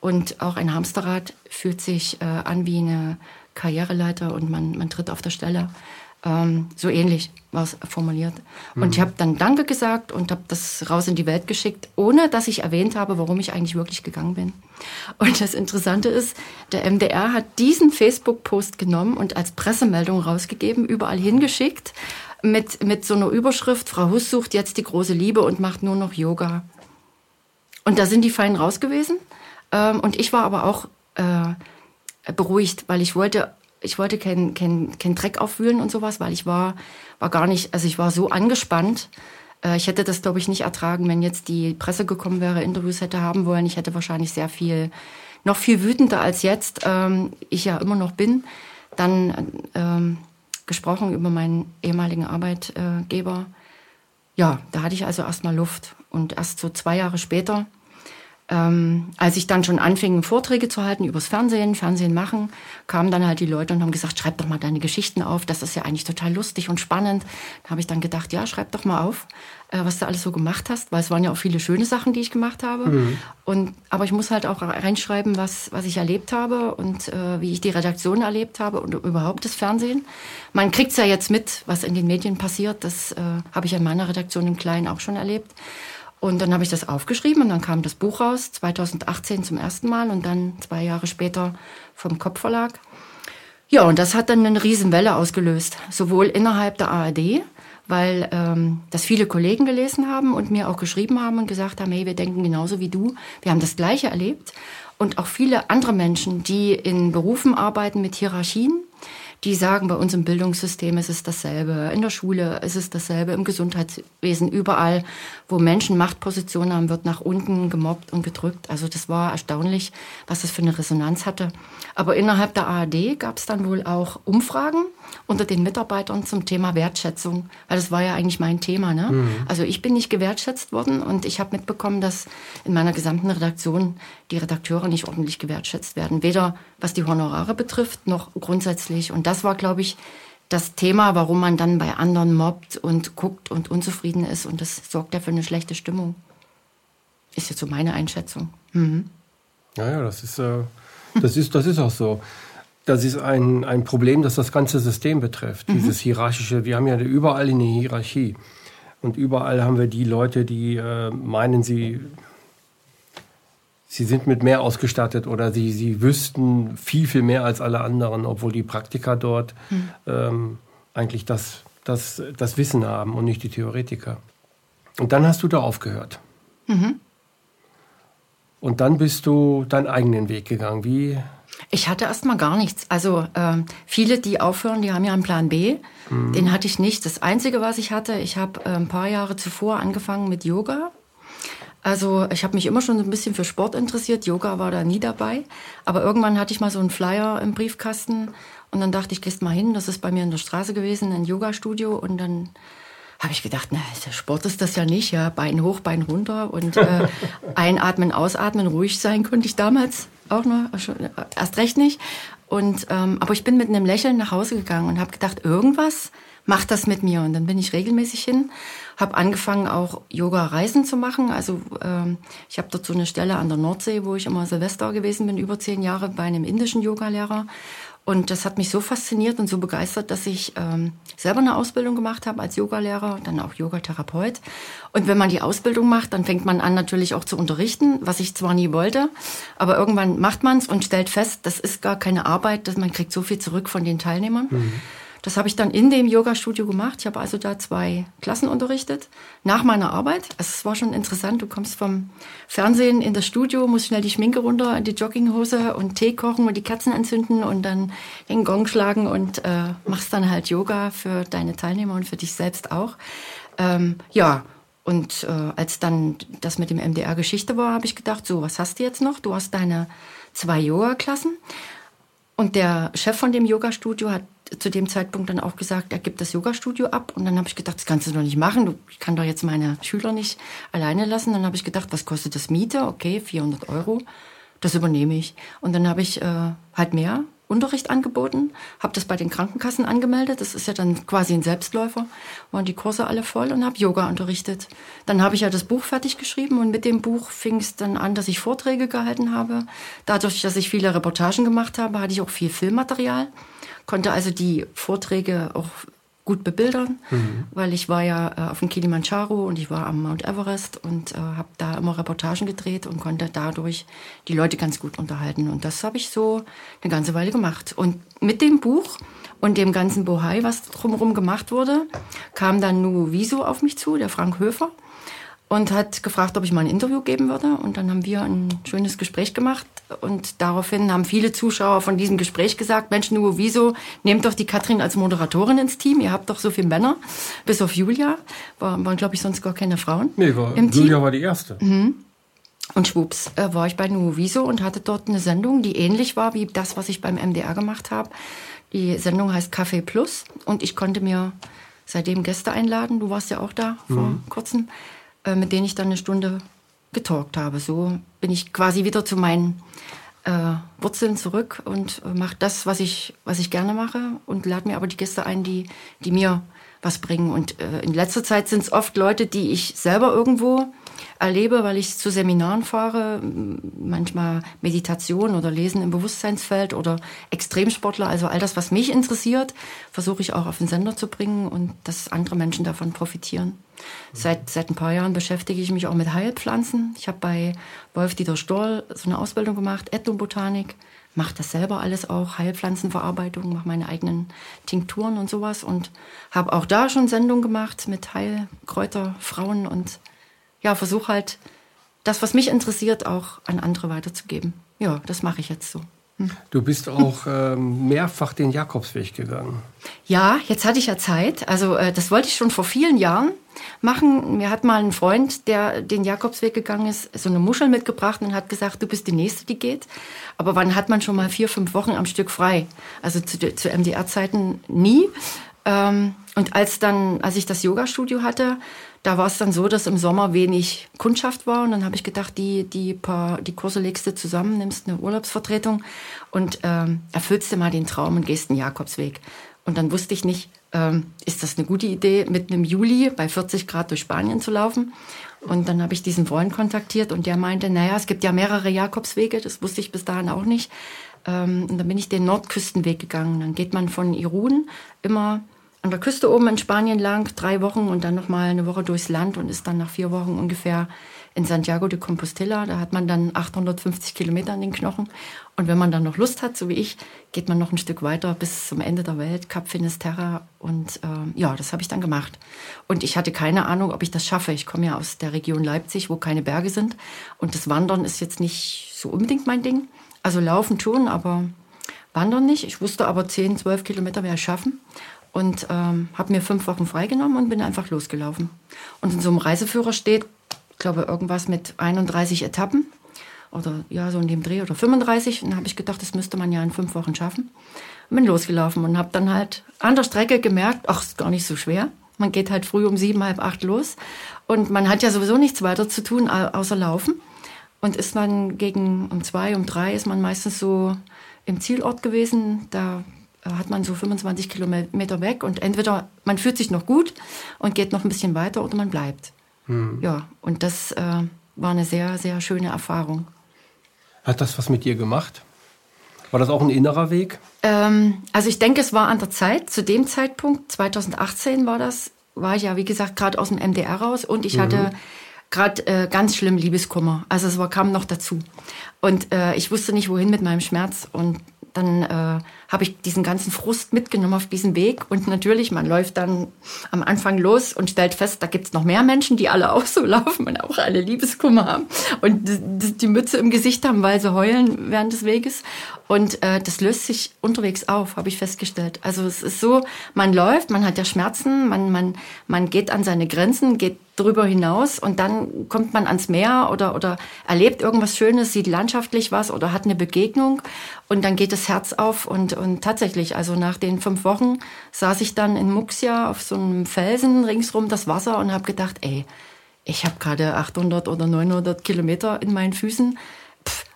Und auch ein Hamsterrad fühlt sich äh, an wie eine Karriereleiter und man, man tritt auf der Stelle. Ähm, so ähnlich war es formuliert. Und mhm. ich habe dann Danke gesagt und habe das raus in die Welt geschickt, ohne dass ich erwähnt habe, warum ich eigentlich wirklich gegangen bin. Und das Interessante ist, der MDR hat diesen Facebook-Post genommen und als Pressemeldung rausgegeben, überall hingeschickt, mit, mit so einer Überschrift, Frau Huss sucht jetzt die große Liebe und macht nur noch Yoga. Und da sind die fein raus gewesen. Ähm, und ich war aber auch äh, beruhigt, weil ich wollte ich wollte keinen kein, kein Dreck aufwühlen und sowas, weil ich war, war gar nicht, also ich war so angespannt. Äh, ich hätte das, glaube ich, nicht ertragen, wenn jetzt die Presse gekommen wäre, Interviews hätte haben wollen. Ich hätte wahrscheinlich sehr viel, noch viel wütender als jetzt, ähm, ich ja immer noch bin, dann ähm, gesprochen über meinen ehemaligen Arbeitgeber. Ja, da hatte ich also erstmal Luft. Und erst so zwei Jahre später ähm, als ich dann schon anfing, Vorträge zu halten übers Fernsehen, Fernsehen machen, kamen dann halt die Leute und haben gesagt, schreib doch mal deine Geschichten auf, das ist ja eigentlich total lustig und spannend. Da habe ich dann gedacht, ja, schreib doch mal auf, äh, was du alles so gemacht hast, weil es waren ja auch viele schöne Sachen, die ich gemacht habe. Mhm. Und, aber ich muss halt auch reinschreiben, was, was ich erlebt habe und äh, wie ich die Redaktion erlebt habe und überhaupt das Fernsehen. Man kriegt's ja jetzt mit, was in den Medien passiert. Das äh, habe ich in meiner Redaktion im Kleinen auch schon erlebt. Und dann habe ich das aufgeschrieben und dann kam das Buch raus, 2018 zum ersten Mal und dann zwei Jahre später vom Kopfverlag. Ja, und das hat dann eine Riesenwelle ausgelöst, sowohl innerhalb der ARD, weil ähm, das viele Kollegen gelesen haben und mir auch geschrieben haben und gesagt haben, hey, wir denken genauso wie du, wir haben das Gleiche erlebt. Und auch viele andere Menschen, die in Berufen arbeiten mit Hierarchien, die sagen, bei uns im Bildungssystem ist es dasselbe, in der Schule ist es dasselbe, im Gesundheitswesen, überall, wo Menschen Machtpositionen haben, wird nach unten gemobbt und gedrückt. Also das war erstaunlich, was das für eine Resonanz hatte. Aber innerhalb der ARD gab es dann wohl auch Umfragen unter den Mitarbeitern zum Thema Wertschätzung, weil das war ja eigentlich mein Thema. Ne? Mhm. Also ich bin nicht gewertschätzt worden und ich habe mitbekommen, dass in meiner gesamten Redaktion die Redakteure nicht ordentlich gewertschätzt werden, weder was die Honorare betrifft noch grundsätzlich. Und das war, glaube ich, das Thema, warum man dann bei anderen mobbt und guckt und unzufrieden ist und das sorgt ja für eine schlechte Stimmung. Ist jetzt so meine Einschätzung. Mhm. Ja, ja, das ist, äh, das ist, das ist auch so das ist ein, ein Problem, das das ganze System betrifft. Mhm. Dieses hierarchische, wir haben ja überall eine Hierarchie. Und überall haben wir die Leute, die äh, meinen, sie, sie sind mit mehr ausgestattet oder sie, sie wüssten viel, viel mehr als alle anderen, obwohl die Praktiker dort mhm. ähm, eigentlich das, das, das Wissen haben und nicht die Theoretiker. Und dann hast du da aufgehört. Mhm. Und dann bist du deinen eigenen Weg gegangen. Wie ich hatte erstmal gar nichts. Also ähm, viele, die aufhören, die haben ja einen Plan B. Mhm. Den hatte ich nicht. Das Einzige, was ich hatte, ich habe äh, ein paar Jahre zuvor angefangen mit Yoga. Also ich habe mich immer schon so ein bisschen für Sport interessiert. Yoga war da nie dabei. Aber irgendwann hatte ich mal so einen Flyer im Briefkasten und dann dachte ich, gehst mal hin. Das ist bei mir in der Straße gewesen, ein Yoga-Studio. Und dann habe ich gedacht, na, Sport ist das ja nicht, ja, Bein hoch, Bein runter und äh, einatmen, ausatmen, ruhig sein konnte ich damals auch noch, äh, erst recht nicht. Und ähm, aber ich bin mit einem Lächeln nach Hause gegangen und habe gedacht, irgendwas macht das mit mir. Und dann bin ich regelmäßig hin, habe angefangen auch Yoga-Reisen zu machen. Also ähm, ich habe dort so eine Stelle an der Nordsee, wo ich immer Silvester gewesen bin, über zehn Jahre bei einem indischen Yogalehrer. Und das hat mich so fasziniert und so begeistert, dass ich ähm, selber eine Ausbildung gemacht habe als Yogalehrer, dann auch Yogatherapeut. Und wenn man die Ausbildung macht, dann fängt man an natürlich auch zu unterrichten, was ich zwar nie wollte, aber irgendwann macht man es und stellt fest, das ist gar keine Arbeit, dass man kriegt so viel zurück von den Teilnehmern. Mhm. Das habe ich dann in dem Yoga-Studio gemacht. Ich habe also da zwei Klassen unterrichtet nach meiner Arbeit. Also es war schon interessant. Du kommst vom Fernsehen in das Studio, musst schnell die Schminke runter, in die Jogginghose und Tee kochen und die Kerzen entzünden und dann den Gong schlagen und äh, machst dann halt Yoga für deine Teilnehmer und für dich selbst auch. Ähm, ja, und äh, als dann das mit dem MDR Geschichte war, habe ich gedacht, so, was hast du jetzt noch? Du hast deine zwei Yoga-Klassen. Und der Chef von dem Yoga-Studio hat zu dem Zeitpunkt dann auch gesagt, er gibt das Yoga-Studio ab. Und dann habe ich gedacht, das kannst du doch nicht machen. Ich kann doch jetzt meine Schüler nicht alleine lassen. Dann habe ich gedacht, was kostet das Miete? Okay, 400 Euro. Das übernehme ich. Und dann habe ich äh, halt mehr Unterricht angeboten, habe das bei den Krankenkassen angemeldet. Das ist ja dann quasi ein Selbstläufer. Waren die Kurse alle voll und habe Yoga unterrichtet. Dann habe ich ja das Buch fertig geschrieben und mit dem Buch fing es dann an, dass ich Vorträge gehalten habe. Dadurch, dass ich viele Reportagen gemacht habe, hatte ich auch viel Filmmaterial, konnte also die Vorträge auch gut bebildern, mhm. weil ich war ja äh, auf dem Kilimanjaro und ich war am Mount Everest und äh, habe da immer Reportagen gedreht und konnte dadurch die Leute ganz gut unterhalten. Und das habe ich so eine ganze Weile gemacht. Und mit dem Buch und dem ganzen Bohai, was drumherum gemacht wurde, kam dann Nu Wieso auf mich zu, der Frank Höfer und hat gefragt, ob ich mal ein Interview geben würde. Und dann haben wir ein schönes Gespräch gemacht. Und daraufhin haben viele Zuschauer von diesem Gespräch gesagt, Mensch, nur wieso nehmt doch die Katrin als Moderatorin ins Team? Ihr habt doch so viele Männer, bis auf Julia. War, waren, glaube ich, sonst gar keine Frauen. Nee, war, im Julia Team. war die erste. Mhm. Und schwupps äh, war ich bei Nuoviso und hatte dort eine Sendung, die ähnlich war wie das, was ich beim MDR gemacht habe. Die Sendung heißt Café Plus und ich konnte mir seitdem Gäste einladen. Du warst ja auch da vor mhm. kurzem äh, mit denen ich dann eine Stunde getalkt habe. So bin ich quasi wieder zu meinen äh, Wurzeln zurück und äh, mache das, was ich, was ich gerne mache und lade mir aber die Gäste ein, die, die mir was bringen. Und äh, in letzter Zeit sind es oft Leute, die ich selber irgendwo erlebe, weil ich zu Seminaren fahre, manchmal Meditation oder Lesen im Bewusstseinsfeld oder Extremsportler, also all das, was mich interessiert, versuche ich auch auf den Sender zu bringen und dass andere Menschen davon profitieren. Seit, seit ein paar Jahren beschäftige ich mich auch mit Heilpflanzen. Ich habe bei Wolf-Dieter Stoll so eine Ausbildung gemacht, Ethnobotanik, mache das selber alles auch, Heilpflanzenverarbeitung, mache meine eigenen Tinkturen und sowas und habe auch da schon Sendungen gemacht mit Heilkräuter, Frauen und ja, versuche halt das, was mich interessiert, auch an andere weiterzugeben. Ja, das mache ich jetzt so. Hm. Du bist auch ähm, mehrfach den Jakobsweg gegangen. Ja, jetzt hatte ich ja Zeit. Also äh, das wollte ich schon vor vielen Jahren machen. Mir hat mal ein Freund, der den Jakobsweg gegangen ist, so eine Muschel mitgebracht und hat gesagt, du bist die Nächste, die geht. Aber wann hat man schon mal vier, fünf Wochen am Stück frei? Also zu, zu MDR-Zeiten nie. Ähm, und als dann, als ich das Yoga-Studio hatte, da war es dann so, dass im Sommer wenig Kundschaft war. Und dann habe ich gedacht, die, die paar, die Kurse legst du zusammen, nimmst eine Urlaubsvertretung und ähm, erfüllst dir mal den Traum und gehst den Jakobsweg. Und dann wusste ich nicht, ähm, ist das eine gute Idee, mitten im Juli bei 40 Grad durch Spanien zu laufen? Und dann habe ich diesen Freund kontaktiert und der meinte, naja, es gibt ja mehrere Jakobswege, das wusste ich bis dahin auch nicht. Ähm, und dann bin ich den Nordküstenweg gegangen. Dann geht man von Irun immer an der Küste oben in Spanien lang, drei Wochen und dann nochmal eine Woche durchs Land und ist dann nach vier Wochen ungefähr in Santiago de Compostela. Da hat man dann 850 Kilometer an den Knochen. Und wenn man dann noch Lust hat, so wie ich, geht man noch ein Stück weiter bis zum Ende der Welt, Cap Finisterra. Und äh, ja, das habe ich dann gemacht. Und ich hatte keine Ahnung, ob ich das schaffe. Ich komme ja aus der Region Leipzig, wo keine Berge sind. Und das Wandern ist jetzt nicht so unbedingt mein Ding. Also laufen tun, aber wandern nicht. Ich wusste aber 10, 12 Kilometer ich schaffen und ähm, habe mir fünf Wochen freigenommen und bin einfach losgelaufen. Und in so einem Reiseführer steht, ich glaube, irgendwas mit 31 Etappen oder ja, so in dem Dreh oder 35. Und dann habe ich gedacht, das müsste man ja in fünf Wochen schaffen. Und bin losgelaufen und habe dann halt an der Strecke gemerkt, ach, ist gar nicht so schwer. Man geht halt früh um sieben, halb acht los und man hat ja sowieso nichts weiter zu tun, außer laufen. Und ist man gegen um zwei, um drei ist man meistens so im Zielort gewesen. Da hat man so 25 Kilometer weg und entweder man fühlt sich noch gut und geht noch ein bisschen weiter oder man bleibt. Hm. Ja, und das äh, war eine sehr, sehr schöne Erfahrung. Hat das was mit dir gemacht? War das auch ein innerer Weg? Ähm, also ich denke, es war an der Zeit. Zu dem Zeitpunkt, 2018 war das, war ich ja, wie gesagt, gerade aus dem MDR raus und ich mhm. hatte gerade äh, ganz schlimm Liebeskummer. Also es war, kam noch dazu. Und äh, ich wusste nicht, wohin mit meinem Schmerz. Und dann äh, habe ich diesen ganzen Frust mitgenommen auf diesen Weg. Und natürlich, man läuft dann am Anfang los und stellt fest, da gibt's noch mehr Menschen, die alle auch so laufen und auch alle Liebeskummer haben und die Mütze im Gesicht haben, weil sie heulen während des Weges. Und äh, das löst sich unterwegs auf, habe ich festgestellt. Also es ist so, man läuft, man hat ja Schmerzen, man, man, man geht an seine Grenzen, geht drüber hinaus und dann kommt man ans Meer oder, oder erlebt irgendwas Schönes, sieht landschaftlich was oder hat eine Begegnung und dann geht das Herz auf und, und tatsächlich, also nach den fünf Wochen saß ich dann in Muxia auf so einem Felsen ringsrum das Wasser und habe gedacht, ey, ich habe gerade 800 oder 900 Kilometer in meinen Füßen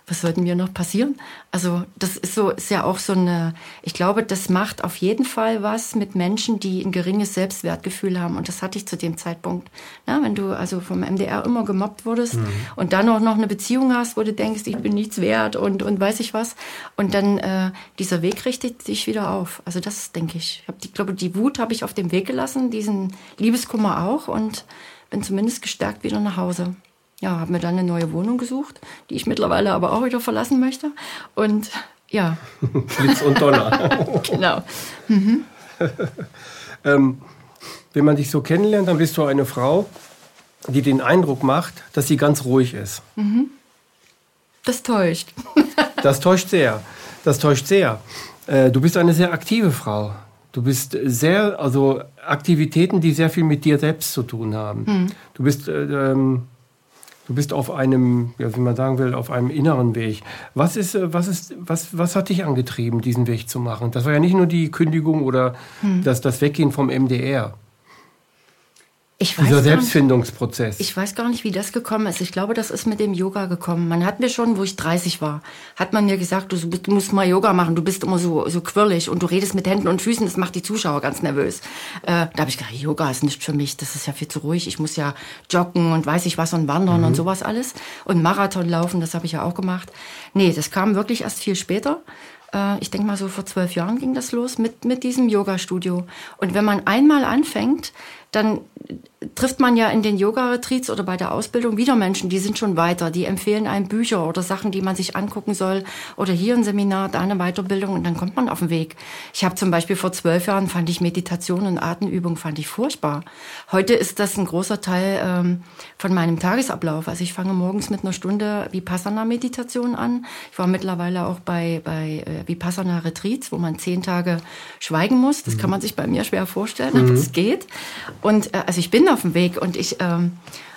was sollte mir noch passieren? Also das ist so, ist ja auch so eine, ich glaube, das macht auf jeden Fall was mit Menschen, die ein geringes Selbstwertgefühl haben. Und das hatte ich zu dem Zeitpunkt. Na, wenn du also vom MDR immer gemobbt wurdest mhm. und dann auch noch eine Beziehung hast, wo du denkst, ich bin nichts wert und, und weiß ich was. Und dann äh, dieser Weg richtet sich wieder auf. Also das denke ich. Ich, ich glaube, die Wut habe ich auf dem Weg gelassen, diesen Liebeskummer auch und bin zumindest gestärkt wieder nach Hause ja, habe mir dann eine neue Wohnung gesucht, die ich mittlerweile aber auch wieder verlassen möchte. Und ja. Blitz und Donner. genau. Mhm. ähm, wenn man dich so kennenlernt, dann bist du eine Frau, die den Eindruck macht, dass sie ganz ruhig ist. Mhm. Das täuscht. das täuscht sehr. Das täuscht sehr. Äh, du bist eine sehr aktive Frau. Du bist sehr, also Aktivitäten, die sehr viel mit dir selbst zu tun haben. Mhm. Du bist äh, ähm, Du bist auf einem, ja, wie man sagen will, auf einem inneren Weg. Was ist, äh, was ist, was, was hat dich angetrieben, diesen Weg zu machen? Das war ja nicht nur die Kündigung oder hm. das, das Weggehen vom MDR. Ich weiß Dieser Selbstfindungsprozess. ich weiß gar nicht, wie das gekommen ist. Ich glaube, das ist mit dem Yoga gekommen. Man hat mir schon, wo ich 30 war, hat man mir gesagt, du, du musst mal Yoga machen, du bist immer so, so quirlig und du redest mit Händen und Füßen, das macht die Zuschauer ganz nervös. Äh, da habe ich gedacht, Yoga ist nicht für mich, das ist ja viel zu ruhig. Ich muss ja joggen und weiß ich was und wandern mhm. und sowas alles. Und Marathon laufen, das habe ich ja auch gemacht. Nee, das kam wirklich erst viel später äh, ich denke mal so vor zwölf Jahren ging das los mit, mit diesem Yoga-Studio. Und wenn man einmal anfängt, dann trifft man ja in den Yoga-Retreats oder bei der Ausbildung wieder Menschen, die sind schon weiter, die empfehlen einem Bücher oder Sachen, die man sich angucken soll oder hier ein Seminar, da eine Weiterbildung und dann kommt man auf den Weg. Ich habe zum Beispiel vor zwölf Jahren fand ich Meditation und Atemübung fand ich furchtbar. Heute ist das ein großer Teil ähm, von meinem Tagesablauf. Also ich fange morgens mit einer Stunde Vipassana-Meditation an. Ich war mittlerweile auch bei, bei äh, Vipassana-Retreats, wo man zehn Tage schweigen muss. Das mhm. kann man sich bei mir schwer vorstellen, aber es mhm. geht. Und äh, also ich bin auf dem Weg und ich ähm,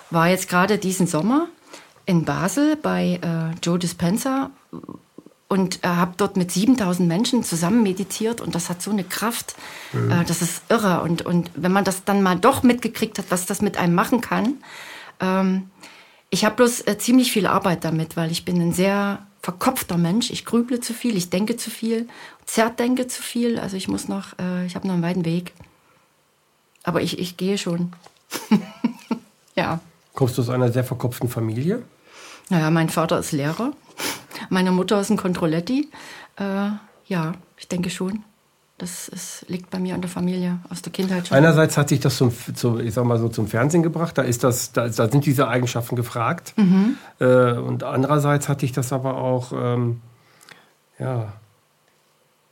war jetzt gerade diesen Sommer in Basel bei äh, Joe Dispenza und äh, habe dort mit 7000 Menschen zusammen meditiert und das hat so eine Kraft, mhm. äh, das ist irre. Und, und wenn man das dann mal doch mitgekriegt hat, was das mit einem machen kann, ähm, ich habe bloß äh, ziemlich viel Arbeit damit, weil ich bin ein sehr verkopfter Mensch. Ich grüble zu viel, ich denke zu viel, zerdenke zu viel. Also ich muss noch, äh, ich habe noch einen weiten Weg. Aber ich, ich gehe schon. ja. Kommst du aus einer sehr verkopften Familie? Naja, mein Vater ist Lehrer. Meine Mutter ist ein Controlletti. Äh, ja, ich denke schon. Das ist, liegt bei mir an der Familie aus der Kindheit schon. Einerseits hat sich das zum, zum, ich sag mal so zum Fernsehen gebracht, da, ist das, da, da sind diese Eigenschaften gefragt. Mhm. Äh, und andererseits hat dich das aber auch ähm, ja,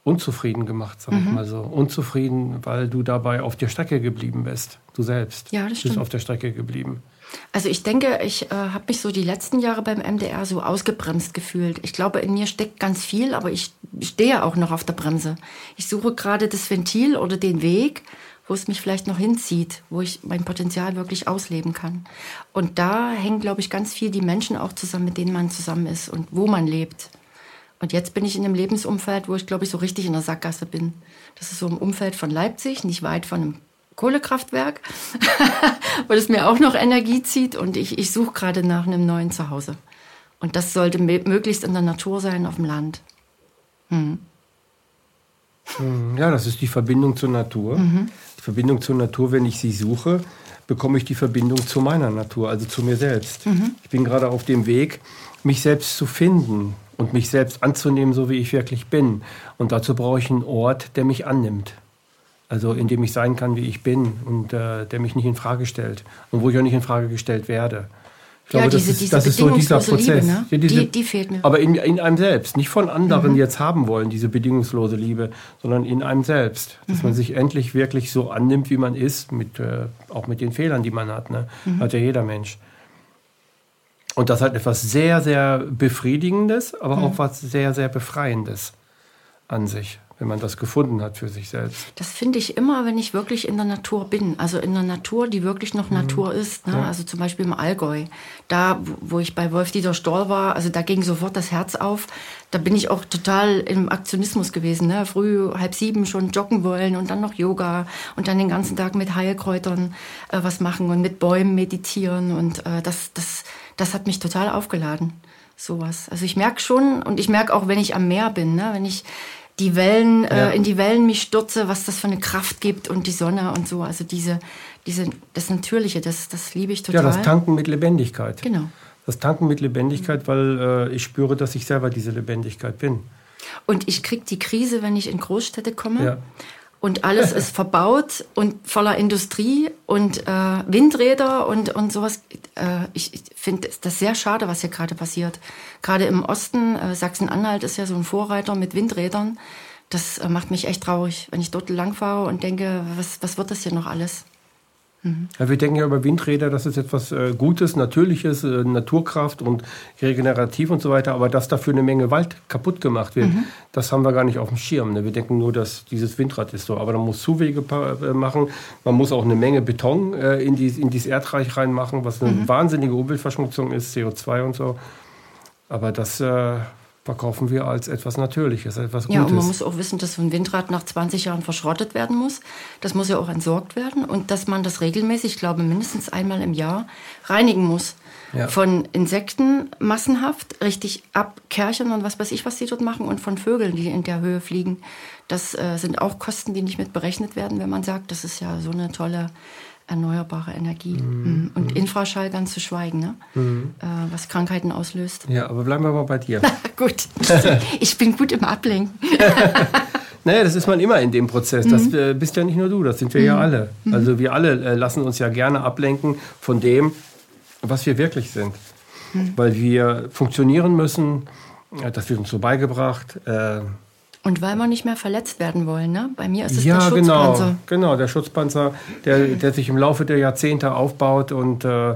unzufrieden gemacht, sag mhm. ich mal so. Unzufrieden, weil du dabei auf der Strecke geblieben bist. Du selbst. Ja, das stimmt. Bist auf der Strecke geblieben. Also ich denke, ich äh, habe mich so die letzten Jahre beim MDR so ausgebremst gefühlt. Ich glaube, in mir steckt ganz viel, aber ich stehe auch noch auf der Bremse. Ich suche gerade das Ventil oder den Weg, wo es mich vielleicht noch hinzieht, wo ich mein Potenzial wirklich ausleben kann. Und da hängen, glaube ich, ganz viel die Menschen auch zusammen, mit denen man zusammen ist und wo man lebt. Und jetzt bin ich in einem Lebensumfeld, wo ich, glaube ich, so richtig in der Sackgasse bin. Das ist so im Umfeld von Leipzig, nicht weit von einem Kohlekraftwerk, weil es mir auch noch Energie zieht. Und ich, ich suche gerade nach einem neuen Zuhause. Und das sollte möglichst in der Natur sein, auf dem Land. Hm. hm. Ja, das ist die Verbindung zur Natur. Mhm. Die Verbindung zur Natur, wenn ich sie suche, bekomme ich die Verbindung zu meiner Natur, also zu mir selbst. Mhm. Ich bin gerade auf dem Weg, mich selbst zu finden, und mich selbst anzunehmen, so wie ich wirklich bin. Und dazu brauche ich einen Ort, der mich annimmt. Also in dem ich sein kann, wie ich bin und äh, der mich nicht in Frage stellt und wo ich auch nicht in Frage gestellt werde. Ich glaube, ja, das diese, ist, diese das ist so dieser Prozess. Liebe, ne? Ja, diese- die, die fehlt mir. Aber in, in einem selbst, nicht von anderen jetzt haben wollen, diese bedingungslose Liebe, sondern in einem selbst. Dass man sich endlich wirklich so annimmt, wie man ist, mit, äh, auch mit den Fehlern, die man hat. Ne? Hat ja jeder Mensch. Und das hat etwas sehr, sehr Befriedigendes, aber auch was sehr, sehr Befreiendes an sich, wenn man das gefunden hat für sich selbst. Das finde ich immer, wenn ich wirklich in der Natur bin. Also in der Natur, die wirklich noch Natur ist. Ne? Also zum Beispiel im Allgäu. Da, wo- wo ich bei Wolf-Dieter Stoll war, also da ging sofort das Herz auf. Da bin ich auch total im Aktionismus gewesen. Ne? Früh halb sieben schon joggen wollen und dann noch Yoga und dann den ganzen Tag mit Heilkräutern äh, was machen und mit Bäumen meditieren. Und äh, das, das, das hat mich total aufgeladen. Sowas. Also ich merke schon und ich merke auch, wenn ich am Meer bin, ne? wenn ich die Wellen, Ja. äh, in die Wellen mich stürze, was das für eine Kraft gibt und die Sonne und so. Also diese, diese, das Natürliche, das, das liebe ich Ja, total. das Tanken mit Lebendigkeit. Genau. Das Tanken mit Lebendigkeit, weil äh, ich spüre, dass ich selber diese Lebendigkeit bin. Und ich krieg die Krise, wenn ich in Großstädte komme. Ja. Und alles ist verbaut und voller Industrie und äh, Windräder und, und sowas. Äh, ich ich finde das sehr schade, was hier gerade passiert. Gerade im Osten, äh, Sachsen-Anhalt ist ja so ein Vorreiter mit Windrädern. Das äh, macht mich echt traurig, wenn ich dort langfahre und denke, was, was wird das hier noch alles? Ja, wir denken ja über Windräder, das ist etwas äh, Gutes, Natürliches, äh, Naturkraft und regenerativ und so weiter, aber dass dafür eine Menge Wald kaputt gemacht wird, das haben wir gar nicht auf dem Schirm. Ne? Wir denken nur, dass dieses Windrad ist so, aber man muss Zuwege äh, machen, man muss auch eine Menge Beton äh, in, die, in dieses Erdreich reinmachen, was eine wahnsinnige Umweltverschmutzung ist, CO2 und so. Aber das äh, verkaufen wir als etwas Natürliches, etwas Gutes. Ja, und man muss auch wissen, dass so ein Windrad nach 20 Jahren verschrottet werden muss. Das muss ja auch entsorgt werden und dass man das regelmäßig, ich glaube mindestens einmal im Jahr, reinigen muss. Ja. Von Insekten massenhaft, richtig abkerchern und was weiß ich, was die dort machen und von Vögeln, die in der Höhe fliegen. Das äh, sind auch Kosten, die nicht mit berechnet werden, wenn man sagt, das ist ja so eine tolle erneuerbare Energie. Mhm. Und Infraschall ganz zu schweigen, ne? äh, was Krankheiten auslöst. ja, aber bleiben wir mal bei dir. gut, ich bin gut im Ablenken. Naja, das ist man immer in dem Prozess. Das äh, bist ja nicht nur du, das sind wir ja alle. Also wir alle äh, lassen uns ja gerne ablenken von dem, was wir wirklich sind. Weil wir funktionieren müssen, äh, das wird uns so beigebracht. Äh, Und weil wir nicht mehr verletzt werden wollen, ne? Bei mir ist es ja, der Schutzpanzer. genau, genau, der Schutzpanzer, der, der sich im Laufe der Jahrzehnte aufbaut und äh,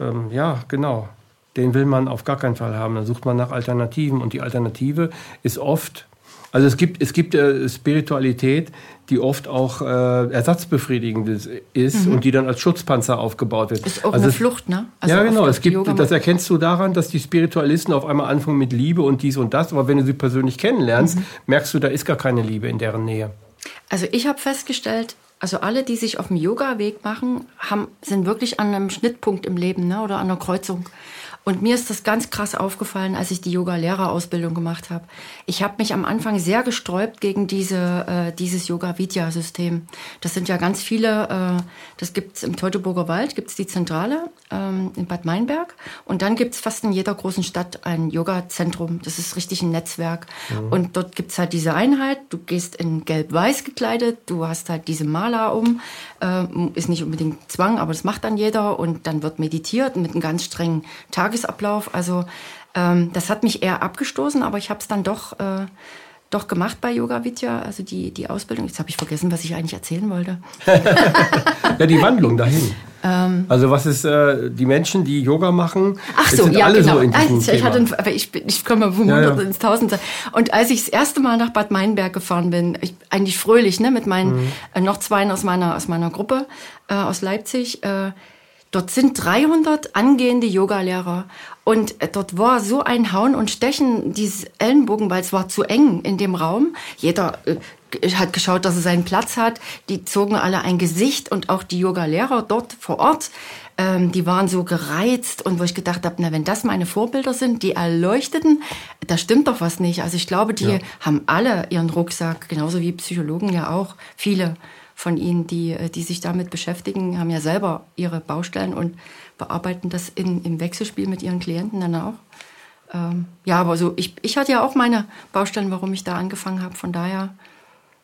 ähm, ja, genau, den will man auf gar keinen Fall haben. Dann sucht man nach Alternativen und die Alternative ist oft, also es gibt, es gibt äh, Spiritualität, die oft auch äh, ersatzbefriedigend ist, ist und die dann als Schutzpanzer aufgebaut wird. Mhm. Ist auch also eine es- Flucht, ne? Also ja, genau. Es gibt, Yoga- das erkennst du daran, dass die Spiritualisten auf einmal anfangen mit Liebe und dies und das. Aber wenn du sie persönlich kennenlernst, Mhm. merkst du, da ist gar keine Liebe in deren Nähe. Also ich habe festgestellt, also alle, die sich auf dem Yoga-Weg machen, haben, sind wirklich an einem Schnittpunkt im Leben ne? oder an einer Kreuzung. Und mir ist das ganz krass aufgefallen, als ich die Yoga-Lehrerausbildung gemacht habe. Ich habe mich am Anfang sehr gesträubt gegen diese, äh, dieses Yoga-Vidya-System. Das sind ja ganz viele, äh, das gibt's im Teutoburger Wald, gibt's die Zentrale ähm, in Bad Meinberg. Und dann gibt's fast in jeder großen Stadt ein Yoga-Zentrum. Das ist richtig ein Netzwerk. Und dort gibt's halt diese Einheit. Du gehst in gelb-weiß gekleidet, du hast halt diese Mala um. Ähm, ist nicht unbedingt Zwang, aber das macht dann jeder. Und dann wird meditiert mit einem ganz strengen Tagesablauf. Also ähm, das hat mich eher abgestoßen, aber ich habe es dann doch, äh, doch gemacht bei Yoga Vidya, also die, die Ausbildung. Jetzt habe ich vergessen, was ich eigentlich erzählen wollte. Ja, die Wandlung dahin. also was ist äh, die Menschen, die Yoga machen? Ähm. Ach so, sind ja, alle genau. so in diesem ich, Thema. hatte aber ich, ich komme vom Ja, ja. Ins Tausendste. Und als ich das erste Mal nach Bad Meinberg gefahren bin, ich, eigentlich fröhlich, ne, mit meinen Mhm. äh, noch zwei aus meiner aus meiner Gruppe äh, aus Leipzig. Äh, dort sind 300 angehende Yogalehrer und äh, dort war so ein Hauen und Stechen dieses Ellenbogen, weil es war zu eng in dem Raum. Jeder äh, hat geschaut, dass er seinen Platz hat. Die zogen alle ein Gesicht und auch die Yogalehrer dort vor Ort ähm, die waren so gereizt und wo ich gedacht habe, na, wenn das meine Vorbilder sind, die erleuchteten, da stimmt doch was nicht. Also ich glaube, die Ja. haben alle ihren Rucksack, genauso wie Psychologen ja auch. Viele von ihnen, die, äh, die sich damit beschäftigen, haben ja selber ihre Baustellen und bearbeiten das in, im Wechselspiel mit ihren Klienten dann auch. Ähm, ja, aber so, ich, ich hatte ja auch meine Baustellen, warum ich da angefangen habe. Von daher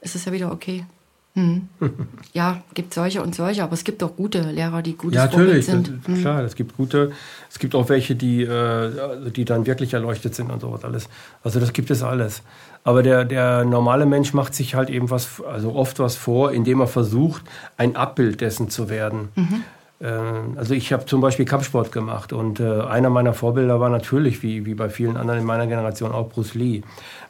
ist es ja wieder okay. Hm. Ja, gibt solche und solche, aber es gibt auch gute Lehrer, die gutes Ja, natürlich, sind. hm. klar, es gibt gute, es gibt auch welche, die, äh, die dann wirklich erleuchtet sind und sowas alles. Also das gibt es alles. Aber der, der normale Mensch macht sich halt eben was, also oft was vor, indem er versucht, ein Abbild dessen zu werden. Mhm. Also ich habe zum Beispiel Kampfsport gemacht und äh, einer meiner Vorbilder war natürlich, wie, wie bei vielen anderen in meiner Generation, auch Bruce Lee.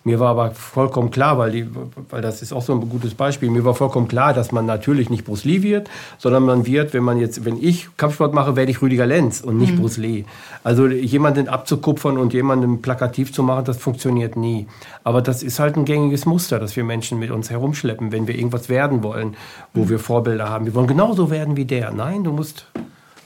Mir war aber vollkommen klar, weil, die, weil das ist auch so ein gutes Beispiel, mir war vollkommen klar, dass man natürlich nicht Bruce Lee wird, sondern man wird, wenn man jetzt, wenn ich Kampfsport mache, werde ich Rüdiger Lenz und nicht mhm. Bruce Lee. Also jemanden abzukupfern und jemanden plakativ zu machen, das funktioniert nie. Aber das ist halt ein gängiges Muster, das wir Menschen mit uns herumschleppen, wenn wir irgendwas werden wollen, wo mhm. wir Vorbilder haben. Wir wollen genauso werden wie der. Nein, du musst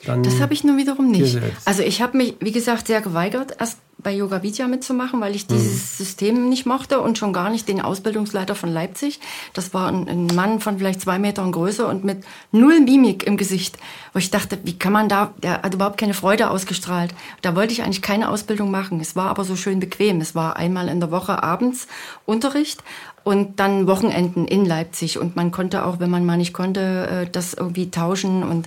dann das habe ich nur wiederum nicht. Also ich habe mich, wie gesagt, sehr geweigert, erst bei Yoga Vidya mitzumachen, weil ich dieses mhm. System nicht mochte und schon gar nicht den Ausbildungsleiter von Leipzig. Das war ein, ein, Mann von vielleicht zwei Metern Größe und mit null Mimik im Gesicht. Wo ich dachte, wie kann man da, der hat überhaupt keine Freude ausgestrahlt. Da wollte ich eigentlich keine Ausbildung machen. Es war aber so schön bequem. Es war einmal in der Woche abends Unterricht und dann Wochenenden in Leipzig. Und man konnte auch, wenn man mal nicht konnte, äh, das irgendwie tauschen und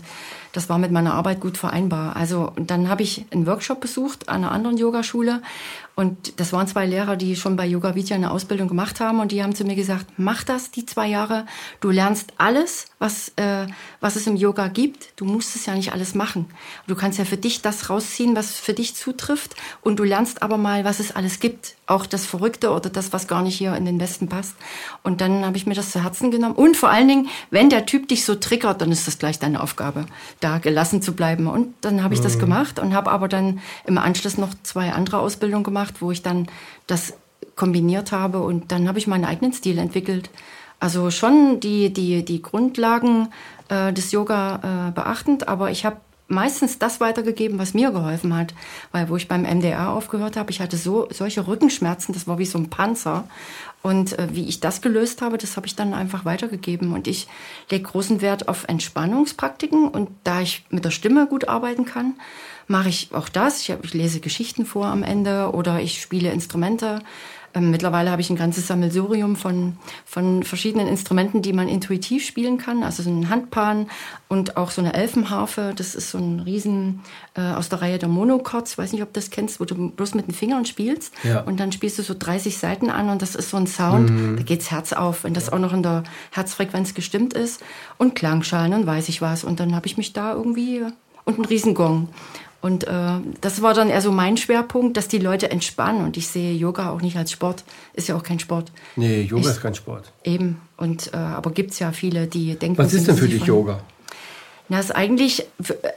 das war mit meiner Arbeit gut vereinbar. Also dann habe ich einen Workshop besucht an einer anderen Yogaschule und das waren zwei Lehrer, die schon bei Yoga Vidya eine Ausbildung gemacht haben und die haben zu mir gesagt, mach das die zwei Jahre. Du lernst alles, was, äh, was es im Yoga gibt. Du musst es ja nicht alles machen. Du kannst ja für dich das rausziehen, was für dich zutrifft und du lernst aber mal, was es alles gibt. Auch das Verrückte oder das, was gar nicht hier in den Westen passt. Und dann habe ich mir das zu Herzen genommen. Und vor allen Dingen, wenn der Typ dich so triggert, dann ist das gleich deine Aufgabe, da gelassen zu bleiben. Und dann habe ich mhm. das gemacht und habe aber dann im Anschluss noch zwei andere Ausbildungen gemacht gemacht, wo ich dann das kombiniert habe und dann habe ich meinen eigenen Stil entwickelt. Also schon die, die, die Grundlagen äh, des Yoga äh, beachtend, aber ich habe meistens das weitergegeben, was mir geholfen hat. Weil wo ich beim MDR aufgehört habe, ich hatte so solche Rückenschmerzen, das war wie so ein Panzer. Und äh, wie ich das gelöst habe, das habe ich dann einfach weitergegeben. Und ich lege großen Wert auf Entspannungspraktiken. Und da ich mit der Stimme gut arbeiten kann, mache ich auch das. Ich, hab, ich lese Geschichten vor am Ende oder ich spiele Instrumente. Ähm, mittlerweile habe ich ein ganzes Sammelsurium von, von verschiedenen Instrumenten, die man intuitiv spielen kann. Also so ein Handpan und auch so eine Elfenharfe. Das ist so ein Riesen äh, aus der Reihe der Monochords. Ich weiß nicht, ob du das kennst, wo du bloß mit den Fingern spielst. Ja. Und dann spielst du so 30 Seiten an und das ist so ein Sound, mhm. da geht's Herz auf, wenn das auch noch in der Herzfrequenz gestimmt ist. Und Klangschalen und weiß ich was. Und dann habe ich mich da irgendwie und ein Riesengong. Und äh, das war dann eher so mein Schwerpunkt, dass die Leute entspannen. Und ich sehe Yoga auch nicht als Sport. Ist ja auch kein Sport. Nee, Yoga ich, ist kein Sport. Eben. Und, äh, aber gibt's ja viele, die denken... Was ist denn für dich von, Yoga? Na, ist eigentlich,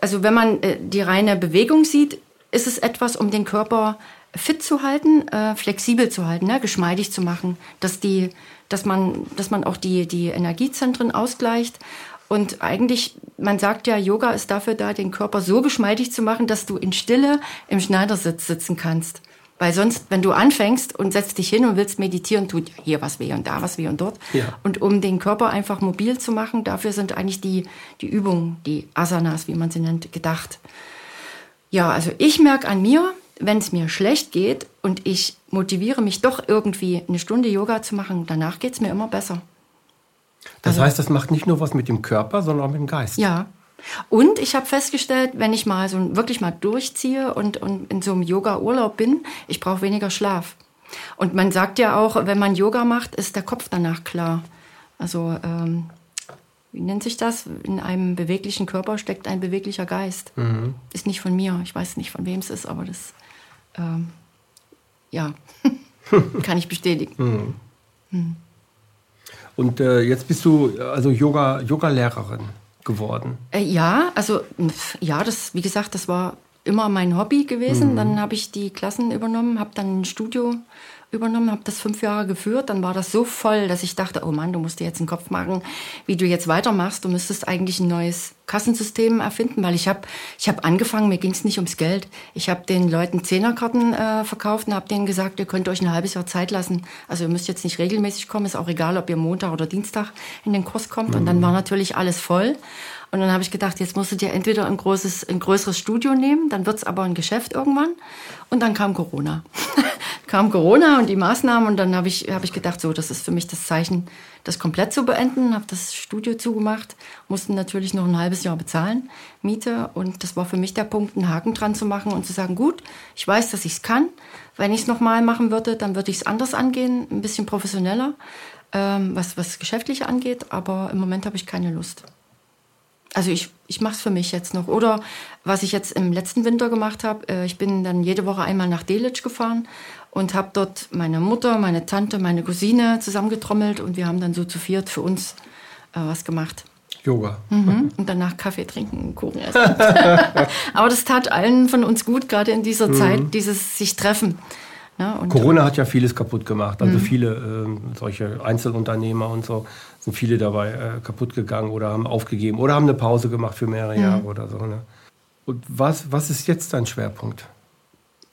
also wenn man äh, die reine Bewegung sieht, ist es etwas, um den Körper fit zu halten, äh, flexibel zu halten, ne? geschmeidig zu machen, dass die, dass man, dass man auch die die Energiezentren ausgleicht und eigentlich, man sagt ja, Yoga ist dafür da, den Körper so geschmeidig zu machen, dass du in Stille im Schneidersitz sitzen kannst. Weil sonst, wenn du anfängst und setzt dich hin und willst meditieren, tut hier was weh und da was weh und dort. Ja. Und um den Körper einfach mobil zu machen, dafür sind eigentlich die, die Übungen, die Asanas, wie man sie nennt, gedacht. Ja, also ich merke an mir, wenn es mir schlecht geht und ich motiviere mich doch irgendwie eine Stunde Yoga zu machen, danach geht es mir immer besser. Das also, heißt, das macht nicht nur was mit dem Körper, sondern auch mit dem Geist. Ja. Und ich habe festgestellt, wenn ich mal so wirklich mal durchziehe und, und in so einem Yoga-Urlaub bin, ich brauche weniger Schlaf. Und man sagt ja auch, wenn man Yoga macht, ist der Kopf danach klar. Also ähm, wie nennt sich das? In einem beweglichen Körper steckt ein beweglicher Geist. Mhm. Ist nicht von mir. Ich weiß nicht, von wem es ist, aber das ähm, ja kann ich bestätigen. Mhm. Mhm. Und äh, jetzt bist du also Yoga, Yoga-Lehrerin geworden. Äh, ja, also ja, das, wie gesagt, das war immer mein Hobby gewesen. Mhm. Dann habe ich die Klassen übernommen, habe dann ein Studio übernommen, habe das fünf Jahre geführt. Dann war das so voll, dass ich dachte, oh Mann, du musst dir jetzt einen Kopf machen, wie du jetzt weitermachst. Du müsstest eigentlich ein neues Kassensystem erfinden, weil ich habe ich hab angefangen, mir ging es nicht ums Geld. Ich habe den Leuten Zehnerkarten äh, verkauft und habe denen gesagt, ihr könnt euch ein halbes Jahr Zeit lassen. Also ihr müsst jetzt nicht regelmäßig kommen, ist auch egal, ob ihr Montag oder Dienstag in den Kurs kommt. Mhm. Und dann war natürlich alles voll. Und dann habe ich gedacht, jetzt musst du dir entweder ein, großes, ein größeres Studio nehmen, dann wird's aber ein Geschäft irgendwann. Und dann kam Corona. kam Corona und die Maßnahmen und dann habe ich, hab ich gedacht, so, das ist für mich das Zeichen, das komplett zu beenden. Habe das Studio zugemacht, mussten natürlich noch ein halbes Jahr bezahlen, Miete und das war für mich der Punkt, einen Haken dran zu machen und zu sagen, gut, ich weiß, dass ich es kann. Wenn ich es nochmal machen würde, dann würde ich es anders angehen, ein bisschen professioneller, ähm, was, was Geschäftliche angeht, aber im Moment habe ich keine Lust. Also ich, ich mache es für mich jetzt noch. Oder was ich jetzt im letzten Winter gemacht habe, äh, ich bin dann jede Woche einmal nach Delitzsch gefahren und habe dort meine Mutter, meine Tante, meine Cousine zusammengetrommelt und wir haben dann so zu viert für uns äh, was gemacht. Yoga. Mhm. Und danach Kaffee trinken und Kuchen essen. Aber das tat allen von uns gut, gerade in dieser mhm. Zeit, dieses sich treffen. Ja, Corona hat ja vieles kaputt gemacht. Also mhm. viele äh, solche Einzelunternehmer und so sind viele dabei äh, kaputt gegangen oder haben aufgegeben oder haben eine Pause gemacht für mehrere mhm. Jahre oder so. Ne? Und was, was ist jetzt dein Schwerpunkt?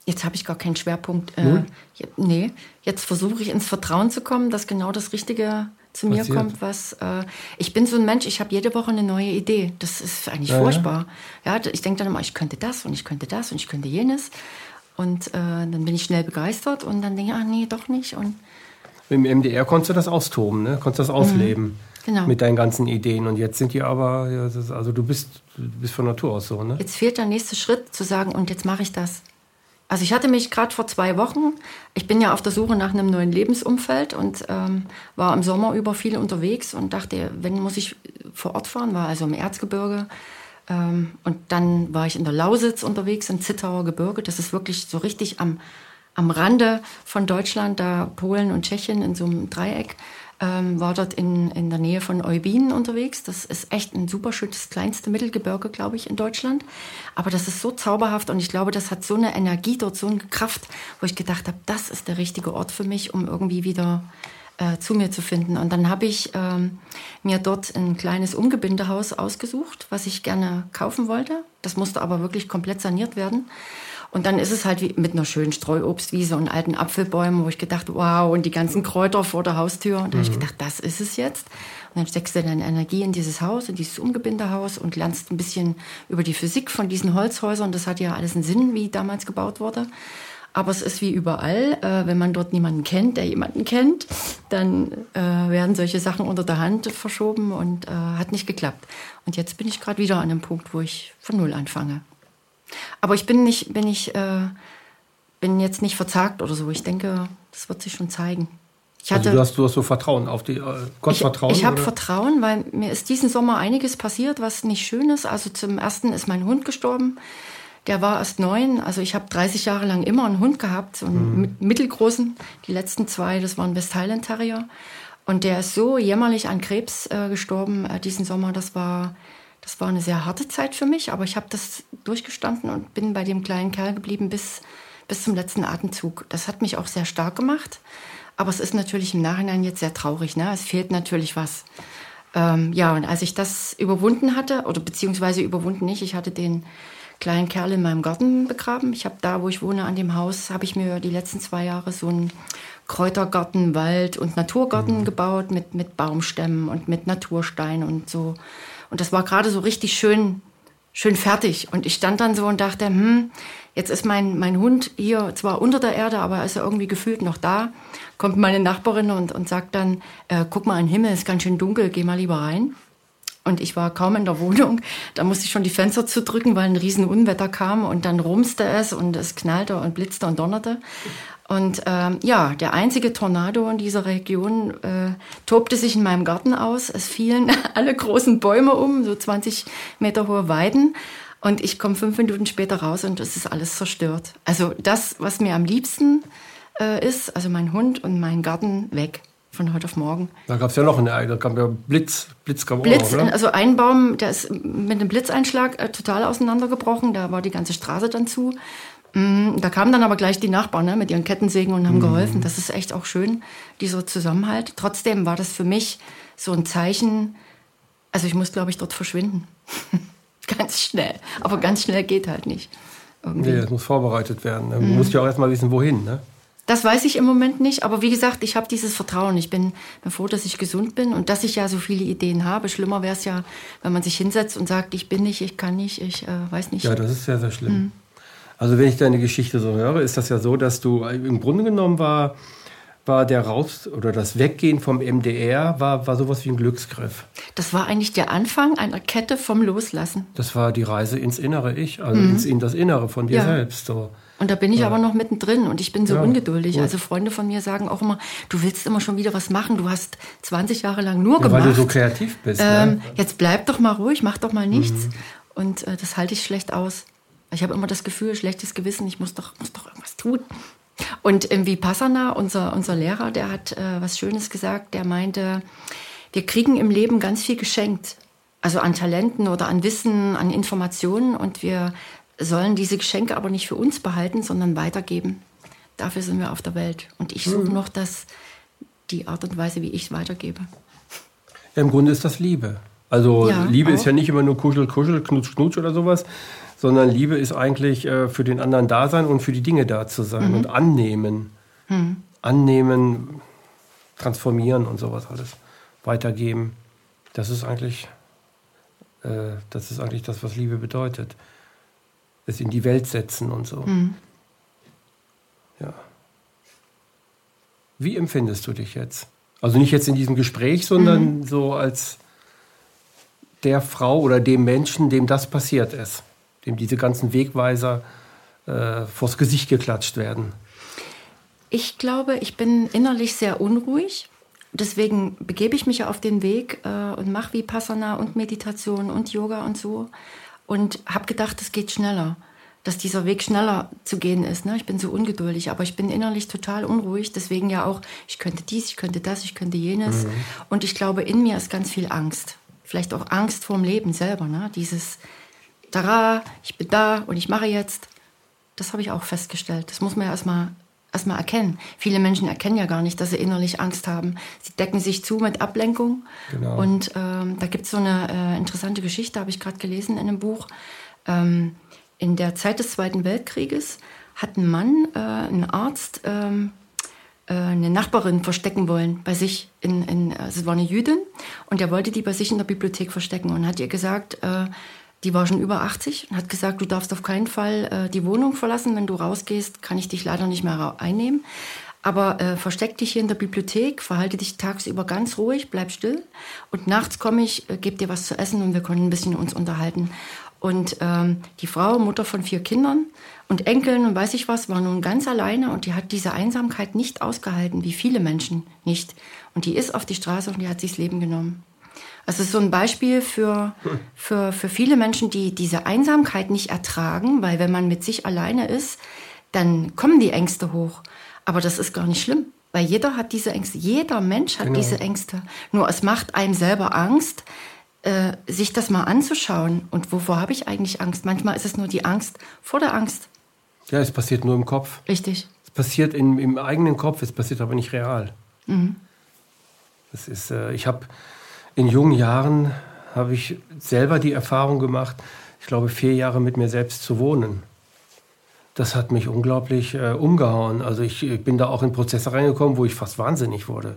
Jetzt habe ich gar keinen Schwerpunkt. Äh, je, nee, jetzt versuche ich ins Vertrauen zu kommen, dass genau das Richtige zu mir Passiert. kommt, was äh, ich bin so ein Mensch, ich habe jede Woche eine neue Idee. Das ist eigentlich ja, furchtbar. Ja, ja ich denke dann immer, ich könnte das und ich könnte das und ich könnte jenes. Und äh, dann bin ich schnell begeistert und dann denke ich, ach nee, doch nicht. Und Im MDR konntest du das austoben, ne? konntest das ausleben. Mhm. Genau. Mit deinen ganzen Ideen. Und jetzt sind die aber, ja, ist, also du bist, du bist von Natur aus so, ne? Jetzt fehlt der nächste Schritt, zu sagen, und jetzt mache ich das. Also ich hatte mich gerade vor zwei Wochen, ich bin ja auf der Suche nach einem neuen Lebensumfeld und ähm, war im Sommer über viel unterwegs und dachte, wenn muss ich vor Ort fahren, war also im Erzgebirge, ähm, und dann war ich in der Lausitz unterwegs, im Zittauer Gebirge. Das ist wirklich so richtig am, am Rande von Deutschland, da Polen und Tschechien in so einem Dreieck. Ähm, war dort in, in der Nähe von Eubinen unterwegs. Das ist echt ein super schönes, kleinste Mittelgebirge, glaube ich, in Deutschland. Aber das ist so zauberhaft und ich glaube, das hat so eine Energie dort, so eine Kraft, wo ich gedacht habe, das ist der richtige Ort für mich, um irgendwie wieder äh, zu mir zu finden. Und dann habe ich ähm, mir dort ein kleines Umgebindehaus ausgesucht, was ich gerne kaufen wollte. Das musste aber wirklich komplett saniert werden. Und dann ist es halt wie mit einer schönen Streuobstwiese und alten Apfelbäumen, wo ich gedacht, wow, und die ganzen Kräuter vor der Haustür. Und da mhm. habe ich gedacht, das ist es jetzt. Und dann steckst du deine Energie in dieses Haus, in dieses Umgebindehaus und lernst ein bisschen über die Physik von diesen Holzhäusern. Das hat ja alles einen Sinn, wie damals gebaut wurde. Aber es ist wie überall, äh, wenn man dort niemanden kennt, der jemanden kennt, dann äh, werden solche Sachen unter der Hand verschoben und äh, hat nicht geklappt. Und jetzt bin ich gerade wieder an einem Punkt, wo ich von Null anfange. Aber ich bin nicht, bin ich, äh, bin jetzt nicht verzagt oder so. Ich denke, das wird sich schon zeigen. Ich hatte, also du, hast, du hast so Vertrauen auf die äh, Gottvertrauen? Ich, ich habe Vertrauen, weil mir ist diesen Sommer einiges passiert, was nicht schön ist. Also zum ersten ist mein Hund gestorben. Der war erst neun. Also ich habe 30 Jahre lang immer einen Hund gehabt, so einen mhm. mittelgroßen. Die letzten zwei, das waren West Highland Terrier. Und der ist so jämmerlich an Krebs äh, gestorben äh, diesen Sommer. Das war, das war eine sehr harte Zeit für mich, aber ich habe das durchgestanden und bin bei dem kleinen Kerl geblieben bis, bis zum letzten Atemzug. Das hat mich auch sehr stark gemacht. Aber es ist natürlich im Nachhinein jetzt sehr traurig. Ne? Es fehlt natürlich was. Ähm, ja, und als ich das überwunden hatte, oder beziehungsweise überwunden nicht, ich hatte den kleinen Kerl in meinem Garten begraben. Ich habe da, wo ich wohne, an dem Haus, habe ich mir die letzten zwei Jahre so einen Kräutergarten, Wald und Naturgarten mhm. gebaut mit, mit Baumstämmen und mit Naturstein und so. Und das war gerade so richtig schön, schön fertig. Und ich stand dann so und dachte, hm, jetzt ist mein, mein Hund hier zwar unter der Erde, aber er ist ja irgendwie gefühlt noch da. Kommt meine Nachbarin und, und sagt dann, äh, guck mal, ein Himmel ist ganz schön dunkel, geh mal lieber rein. Und ich war kaum in der Wohnung. Da musste ich schon die Fenster zudrücken, weil ein riesen Unwetter kam und dann rumste es und es knallte und blitzte und donnerte. Und ähm, ja, der einzige Tornado in dieser Region äh, tobte sich in meinem Garten aus. Es fielen alle großen Bäume um, so 20 Meter hohe Weiden. Und ich komme fünf Minuten später raus und es ist alles zerstört. Also das, was mir am liebsten äh, ist, also mein Hund und mein Garten weg von heute auf morgen. Da gab es ja noch eine, da kam ja Blitz, Blitz kam Blitz, auch noch, ne? Also ein Baum, der ist mit einem Blitzeinschlag äh, total auseinandergebrochen, da war die ganze Straße dann zu. Mm, da kamen dann aber gleich die Nachbarn ne, mit ihren Kettensägen und haben mhm. geholfen. Das ist echt auch schön, dieser Zusammenhalt. Trotzdem war das für mich so ein Zeichen, also ich muss, glaube ich, dort verschwinden. ganz schnell. Aber ganz schnell geht halt nicht. Irgendwie. Nee, das muss vorbereitet werden. Man mhm. muss ja auch erstmal wissen, wohin. Ne? Das weiß ich im Moment nicht, aber wie gesagt, ich habe dieses Vertrauen. Ich bin, bin froh, dass ich gesund bin und dass ich ja so viele Ideen habe. Schlimmer wäre es ja, wenn man sich hinsetzt und sagt, ich bin nicht, ich kann nicht, ich äh, weiß nicht. Ja, das ist sehr, sehr schlimm. Mhm. Also wenn ich deine Geschichte so höre, ist das ja so, dass du im Grunde genommen war, war der Raus oder das Weggehen vom MDR war, war sowas wie ein Glücksgriff. Das war eigentlich der Anfang einer Kette vom Loslassen. Das war die Reise ins innere Ich, also mhm. ins, in das Innere von dir ja. selbst. So. Und da bin ich ja. aber noch mittendrin und ich bin so ja, ungeduldig. Gut. Also Freunde von mir sagen auch immer, du willst immer schon wieder was machen. Du hast 20 Jahre lang nur ja, gemacht. Weil du so kreativ bist. Ne? Ähm, ne? Jetzt bleib doch mal ruhig, mach doch mal nichts. Mhm. Und äh, das halte ich schlecht aus. Ich habe immer das Gefühl, schlechtes Gewissen, ich muss doch, muss doch irgendwas tun. Und im Vipassana, unser, unser Lehrer, der hat äh, was Schönes gesagt. Der meinte, wir kriegen im Leben ganz viel geschenkt. Also an Talenten oder an Wissen, an Informationen. Und wir sollen diese Geschenke aber nicht für uns behalten, sondern weitergeben. Dafür sind wir auf der Welt. Und ich suche mhm. noch das, die Art und Weise, wie ich es weitergebe. Ja, Im Grunde ist das Liebe. Also ja, Liebe auch. ist ja nicht immer nur Kuschel, Kuschel, Knutsch, Knutsch oder sowas, sondern Liebe ist eigentlich äh, für den anderen da sein und für die Dinge da zu sein mhm. und annehmen. Mhm. Annehmen, transformieren und sowas alles. Weitergeben. Das ist eigentlich, äh, das ist eigentlich das, was Liebe bedeutet. Es in die Welt setzen und so. Mhm. Ja. Wie empfindest du dich jetzt? Also nicht jetzt in diesem Gespräch, sondern mhm. so als der Frau oder dem Menschen, dem das passiert ist, dem diese ganzen Wegweiser äh, vors Gesicht geklatscht werden? Ich glaube, ich bin innerlich sehr unruhig. Deswegen begebe ich mich ja auf den Weg äh, und mache Vipassana und Meditation und Yoga und so. Und habe gedacht, es geht schneller, dass dieser Weg schneller zu gehen ist. Ne? Ich bin so ungeduldig, aber ich bin innerlich total unruhig. Deswegen ja auch, ich könnte dies, ich könnte das, ich könnte jenes. Mhm. Und ich glaube, in mir ist ganz viel Angst vielleicht auch Angst vorm Leben selber. Ne? Dieses, da, ich bin da und ich mache jetzt. Das habe ich auch festgestellt. Das muss man ja erstmal erstmal erkennen. Viele Menschen erkennen ja gar nicht, dass sie innerlich Angst haben. Sie decken sich zu mit Ablenkung. Genau. Und ähm, da gibt es so eine äh, interessante Geschichte, habe ich gerade gelesen in einem Buch. Ähm, in der Zeit des Zweiten Weltkrieges hat ein Mann, äh, ein Arzt, ähm, äh, eine Nachbarin verstecken wollen bei sich. In, in, also es war eine Jüdin und er wollte die bei sich in der Bibliothek verstecken und hat ihr gesagt, äh, die war schon über 80 und hat gesagt, du darfst auf keinen Fall äh, die Wohnung verlassen. Wenn du rausgehst, kann ich dich leider nicht mehr einnehmen. Aber äh, versteck dich hier in der Bibliothek, verhalte dich tagsüber ganz ruhig, bleib still. Und nachts komme ich, äh, gebe dir was zu essen und wir können ein bisschen uns unterhalten. Und ähm, die Frau, Mutter von vier Kindern und Enkeln und weiß ich was, war nun ganz alleine und die hat diese Einsamkeit nicht ausgehalten, wie viele Menschen nicht. Und die ist auf die Straße und die hat sich das Leben genommen. Es ist so ein Beispiel für, für, für viele Menschen, die diese Einsamkeit nicht ertragen, weil wenn man mit sich alleine ist, dann kommen die Ängste hoch. Aber das ist gar nicht schlimm, weil jeder hat diese Ängste. Jeder Mensch hat genau. diese Ängste. Nur es macht einem selber Angst, äh, sich das mal anzuschauen. Und wovor habe ich eigentlich Angst? Manchmal ist es nur die Angst vor der Angst. Ja, es passiert nur im Kopf. Richtig. Es passiert in, im eigenen Kopf, es passiert aber nicht real. Mhm. Das ist, äh, ich habe in jungen Jahren habe ich selber die Erfahrung gemacht, ich glaube vier Jahre mit mir selbst zu wohnen. Das hat mich unglaublich äh, umgehauen. Also ich, ich, bin da auch in Prozesse reingekommen, wo ich fast wahnsinnig wurde.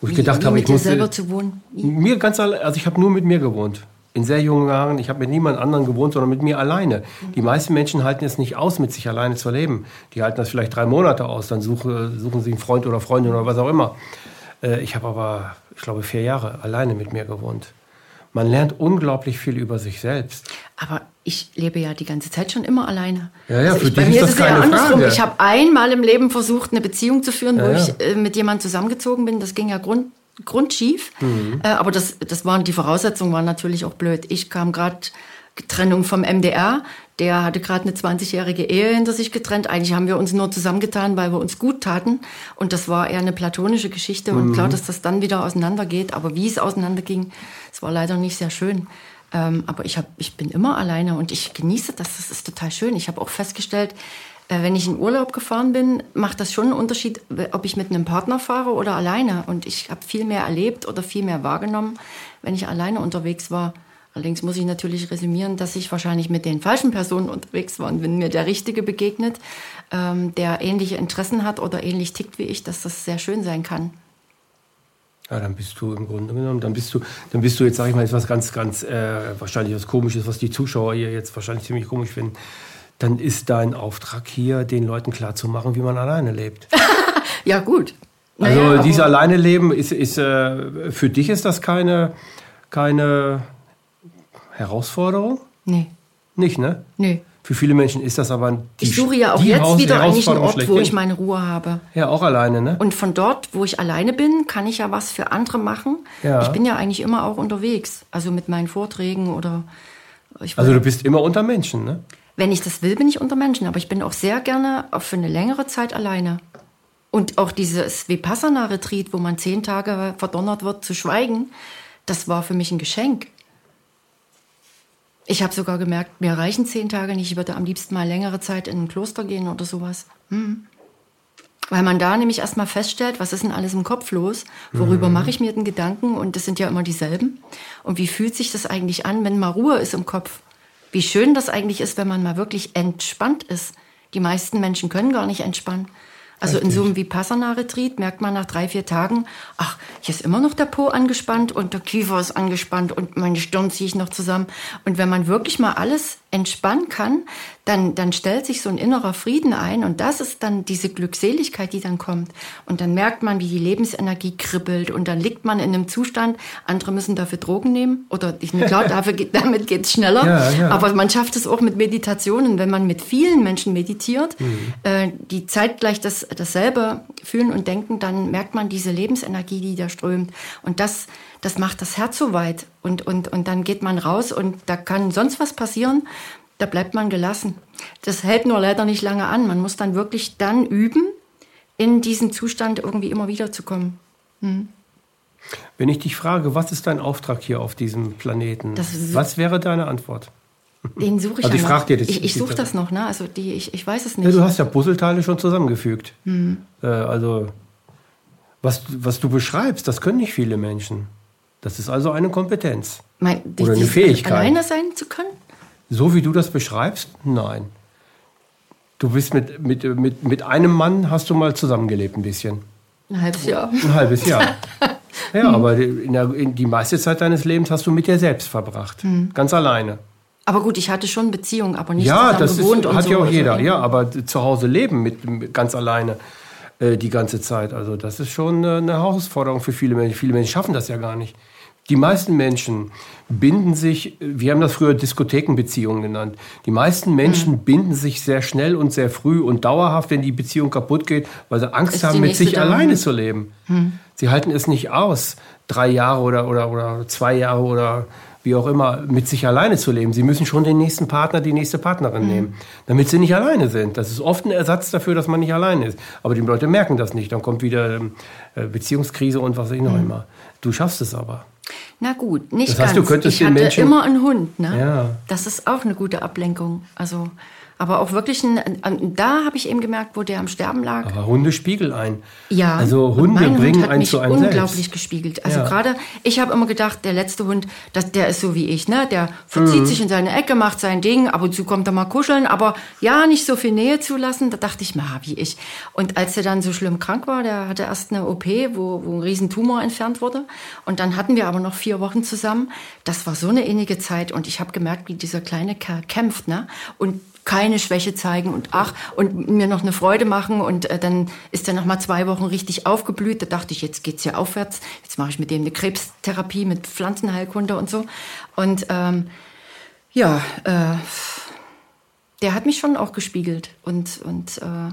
Wo ich wie, gedacht wie habe, ich muss selber zu wohnen. Mir ganz also ich habe nur mit mir gewohnt. In sehr jungen Jahren, ich habe mit niemand anderem gewohnt, sondern mit mir alleine. Die meisten Menschen halten es nicht aus, mit sich alleine zu leben. Die halten das vielleicht drei Monate aus, dann suche, suchen sie einen Freund oder Freundin oder was auch immer. Äh, ich habe aber, ich glaube, vier Jahre alleine mit mir gewohnt. Man lernt unglaublich viel über sich selbst. Aber ich lebe ja die ganze Zeit schon immer alleine. Ja, ja, also für ich, dich ist das ist keine andersrum. Frage. Ich habe einmal im Leben versucht, eine Beziehung zu führen, ja, wo ja. ich äh, mit jemandem zusammengezogen bin. Das ging ja grund, grundschief. Mhm. Äh, aber das, das waren die Voraussetzungen waren natürlich auch blöd. Ich kam gerade Trennung vom MDR. Der hatte gerade eine 20-jährige Ehe hinter sich getrennt. Eigentlich haben wir uns nur zusammengetan, weil wir uns gut taten. Und das war eher eine platonische Geschichte. Mhm. Und klar, dass das dann wieder auseinandergeht. Aber wie es auseinanderging, es war leider nicht sehr schön. Ähm, aber ich, hab, ich bin immer alleine und ich genieße das. Das ist total schön. Ich habe auch festgestellt, äh, wenn ich in Urlaub gefahren bin, macht das schon einen Unterschied, ob ich mit einem Partner fahre oder alleine. Und ich habe viel mehr erlebt oder viel mehr wahrgenommen, wenn ich alleine unterwegs war. Allerdings muss ich natürlich resümieren, dass ich wahrscheinlich mit den falschen Personen unterwegs war. Und wenn mir der Richtige begegnet, ähm, der ähnliche Interessen hat oder ähnlich tickt wie ich, dass das sehr schön sein kann. Ja, dann bist du im Grunde genommen, dann bist du, dann bist du jetzt, sage ich mal, etwas ganz, ganz, äh, wahrscheinlich was Komisches, was die Zuschauer hier jetzt wahrscheinlich ziemlich komisch finden. dann ist dein Auftrag hier, den Leuten klarzumachen, wie man alleine lebt. ja, gut. Also naja, dieses alleine leben ist, ist äh, für dich ist das keine, keine Herausforderung? Nee. Nicht, ne? Nee. Für viele Menschen ist das aber die Ich suche ja auch jetzt Haus wieder eigentlich einen Ort, wo ich meine Ruhe habe. Ja, auch alleine, ne? Und von dort, wo ich alleine bin, kann ich ja was für andere machen. Ja. Ich bin ja eigentlich immer auch unterwegs. Also mit meinen Vorträgen oder. also du bist immer unter Menschen, ne? Wenn ich das will, bin ich unter Menschen. Aber ich bin auch sehr gerne für eine längere Zeit alleine. Und auch dieses Vipassana-Retreat, wo man zehn Tage verdonnert wird zu schweigen, das war für mich ein Geschenk. Ich habe sogar gemerkt, mir reichen zehn Tage nicht. Ich würde am liebsten mal längere Zeit in ein Kloster gehen oder sowas. Hm. Weil man da nämlich erstmal feststellt, was ist denn alles im Kopf los? Worüber mhm. mache ich mir den Gedanken? Und das sind ja immer dieselben. Und wie fühlt sich das eigentlich an, wenn mal Ruhe ist im Kopf? Wie schön das eigentlich ist, wenn man mal wirklich entspannt ist. Die meisten Menschen können gar nicht entspannen. Also Richtig. in so einem Vipassana-Retreat merkt man nach drei, vier Tagen, ach, hier ist immer noch der Po angespannt und der Kiefer ist angespannt und meine Stirn ziehe ich noch zusammen. Und wenn man wirklich mal alles entspannen kann, dann, dann stellt sich so ein innerer Frieden ein und das ist dann diese Glückseligkeit, die dann kommt. Und dann merkt man, wie die Lebensenergie kribbelt und dann liegt man in einem Zustand, andere müssen dafür Drogen nehmen oder ich klar, dafür geht, damit geht's schneller, ja, ja. aber man schafft es auch mit Meditationen, wenn man mit vielen Menschen meditiert, mhm. äh, die zeitgleich das, dasselbe fühlen und denken, dann merkt man diese Lebensenergie, die da strömt und das das macht das Herz so weit und, und, und dann geht man raus und da kann sonst was passieren da bleibt man gelassen. Das hält nur leider nicht lange an. Man muss dann wirklich dann üben, in diesen Zustand irgendwie immer wieder zu kommen. Hm. Wenn ich dich frage, was ist dein Auftrag hier auf diesem Planeten? was wäre deine Antwort? Den suche ich also ich ja noch. Dir das, ich, ich suche das noch, ne? Also die, ich, ich weiß es nicht. Ja, du hast ja Puzzleteile schon zusammengefügt. Hm. Äh, also was, was du beschreibst, das können nicht viele Menschen. Das ist also eine Kompetenz. Mein, die, oder eine Fähigkeit. Alleine sein zu können? So wie du das beschreibst? Nein. Du bist mit, mit, mit, mit einem Mann, hast du mal zusammengelebt ein bisschen. Ein halbes Jahr. Ein halbes Jahr. ja, aber in der, in die meiste Zeit deines Lebens hast du mit dir selbst verbracht. Hm. Ganz alleine. Aber gut, ich hatte schon Beziehungen, aber nicht ja, das gewohnt ist, und hat so. ja auch jeder. Ja, aber zu Hause leben mit, mit ganz alleine äh, die ganze Zeit. Also das ist schon äh, eine Herausforderung für viele Menschen. Viele Menschen schaffen das ja gar nicht. Die meisten Menschen binden sich, wir haben das früher Diskothekenbeziehungen genannt. Die meisten Menschen mhm. binden sich sehr schnell und sehr früh und dauerhaft, wenn die Beziehung kaputt geht, weil sie Angst haben, mit sich Dame. alleine zu leben. Mhm. Sie halten es nicht aus, drei Jahre oder, oder, oder zwei Jahre oder wie auch immer, mit sich alleine zu leben. Sie müssen schon den nächsten Partner, die nächste Partnerin mhm. nehmen, damit sie nicht alleine sind. Das ist oft ein Ersatz dafür, dass man nicht alleine ist. Aber die Leute merken das nicht. Dann kommt wieder ähm, äh, Beziehungskrise und was ich noch mhm. immer. Du schaffst es aber. Na gut, nicht das heißt, ganz. Du könntest ich hatte Menschen immer einen Hund. Ne? Ja. Das ist auch eine gute Ablenkung. Also aber auch wirklich, ein, da habe ich eben gemerkt, wo der am Sterben lag. Aber Hunde spiegeln ein. Ja. Also Hunde bringen Hund einen zu einem unglaublich selbst. gespiegelt. Also ja. gerade, ich habe immer gedacht, der letzte Hund, das, der ist so wie ich, ne? Der verzieht mhm. sich in seine Ecke, macht sein Ding, ab und zu kommt er mal kuscheln, aber ja, nicht so viel Nähe zulassen. Da dachte ich mir, wie ich. Und als er dann so schlimm krank war, der hatte erst eine OP, wo, wo ein Riesentumor entfernt wurde. Und dann hatten wir aber noch vier Wochen zusammen. Das war so eine innige Zeit und ich habe gemerkt, wie dieser kleine Kerl kämpft, ne? Und keine Schwäche zeigen und ach und mir noch eine Freude machen und äh, dann ist er noch mal zwei Wochen richtig aufgeblüht. Da dachte ich, jetzt geht's ja aufwärts. Jetzt mache ich mit dem eine Krebstherapie mit Pflanzenheilkunde und so. Und ähm, ja, äh, der hat mich schon auch gespiegelt und und äh,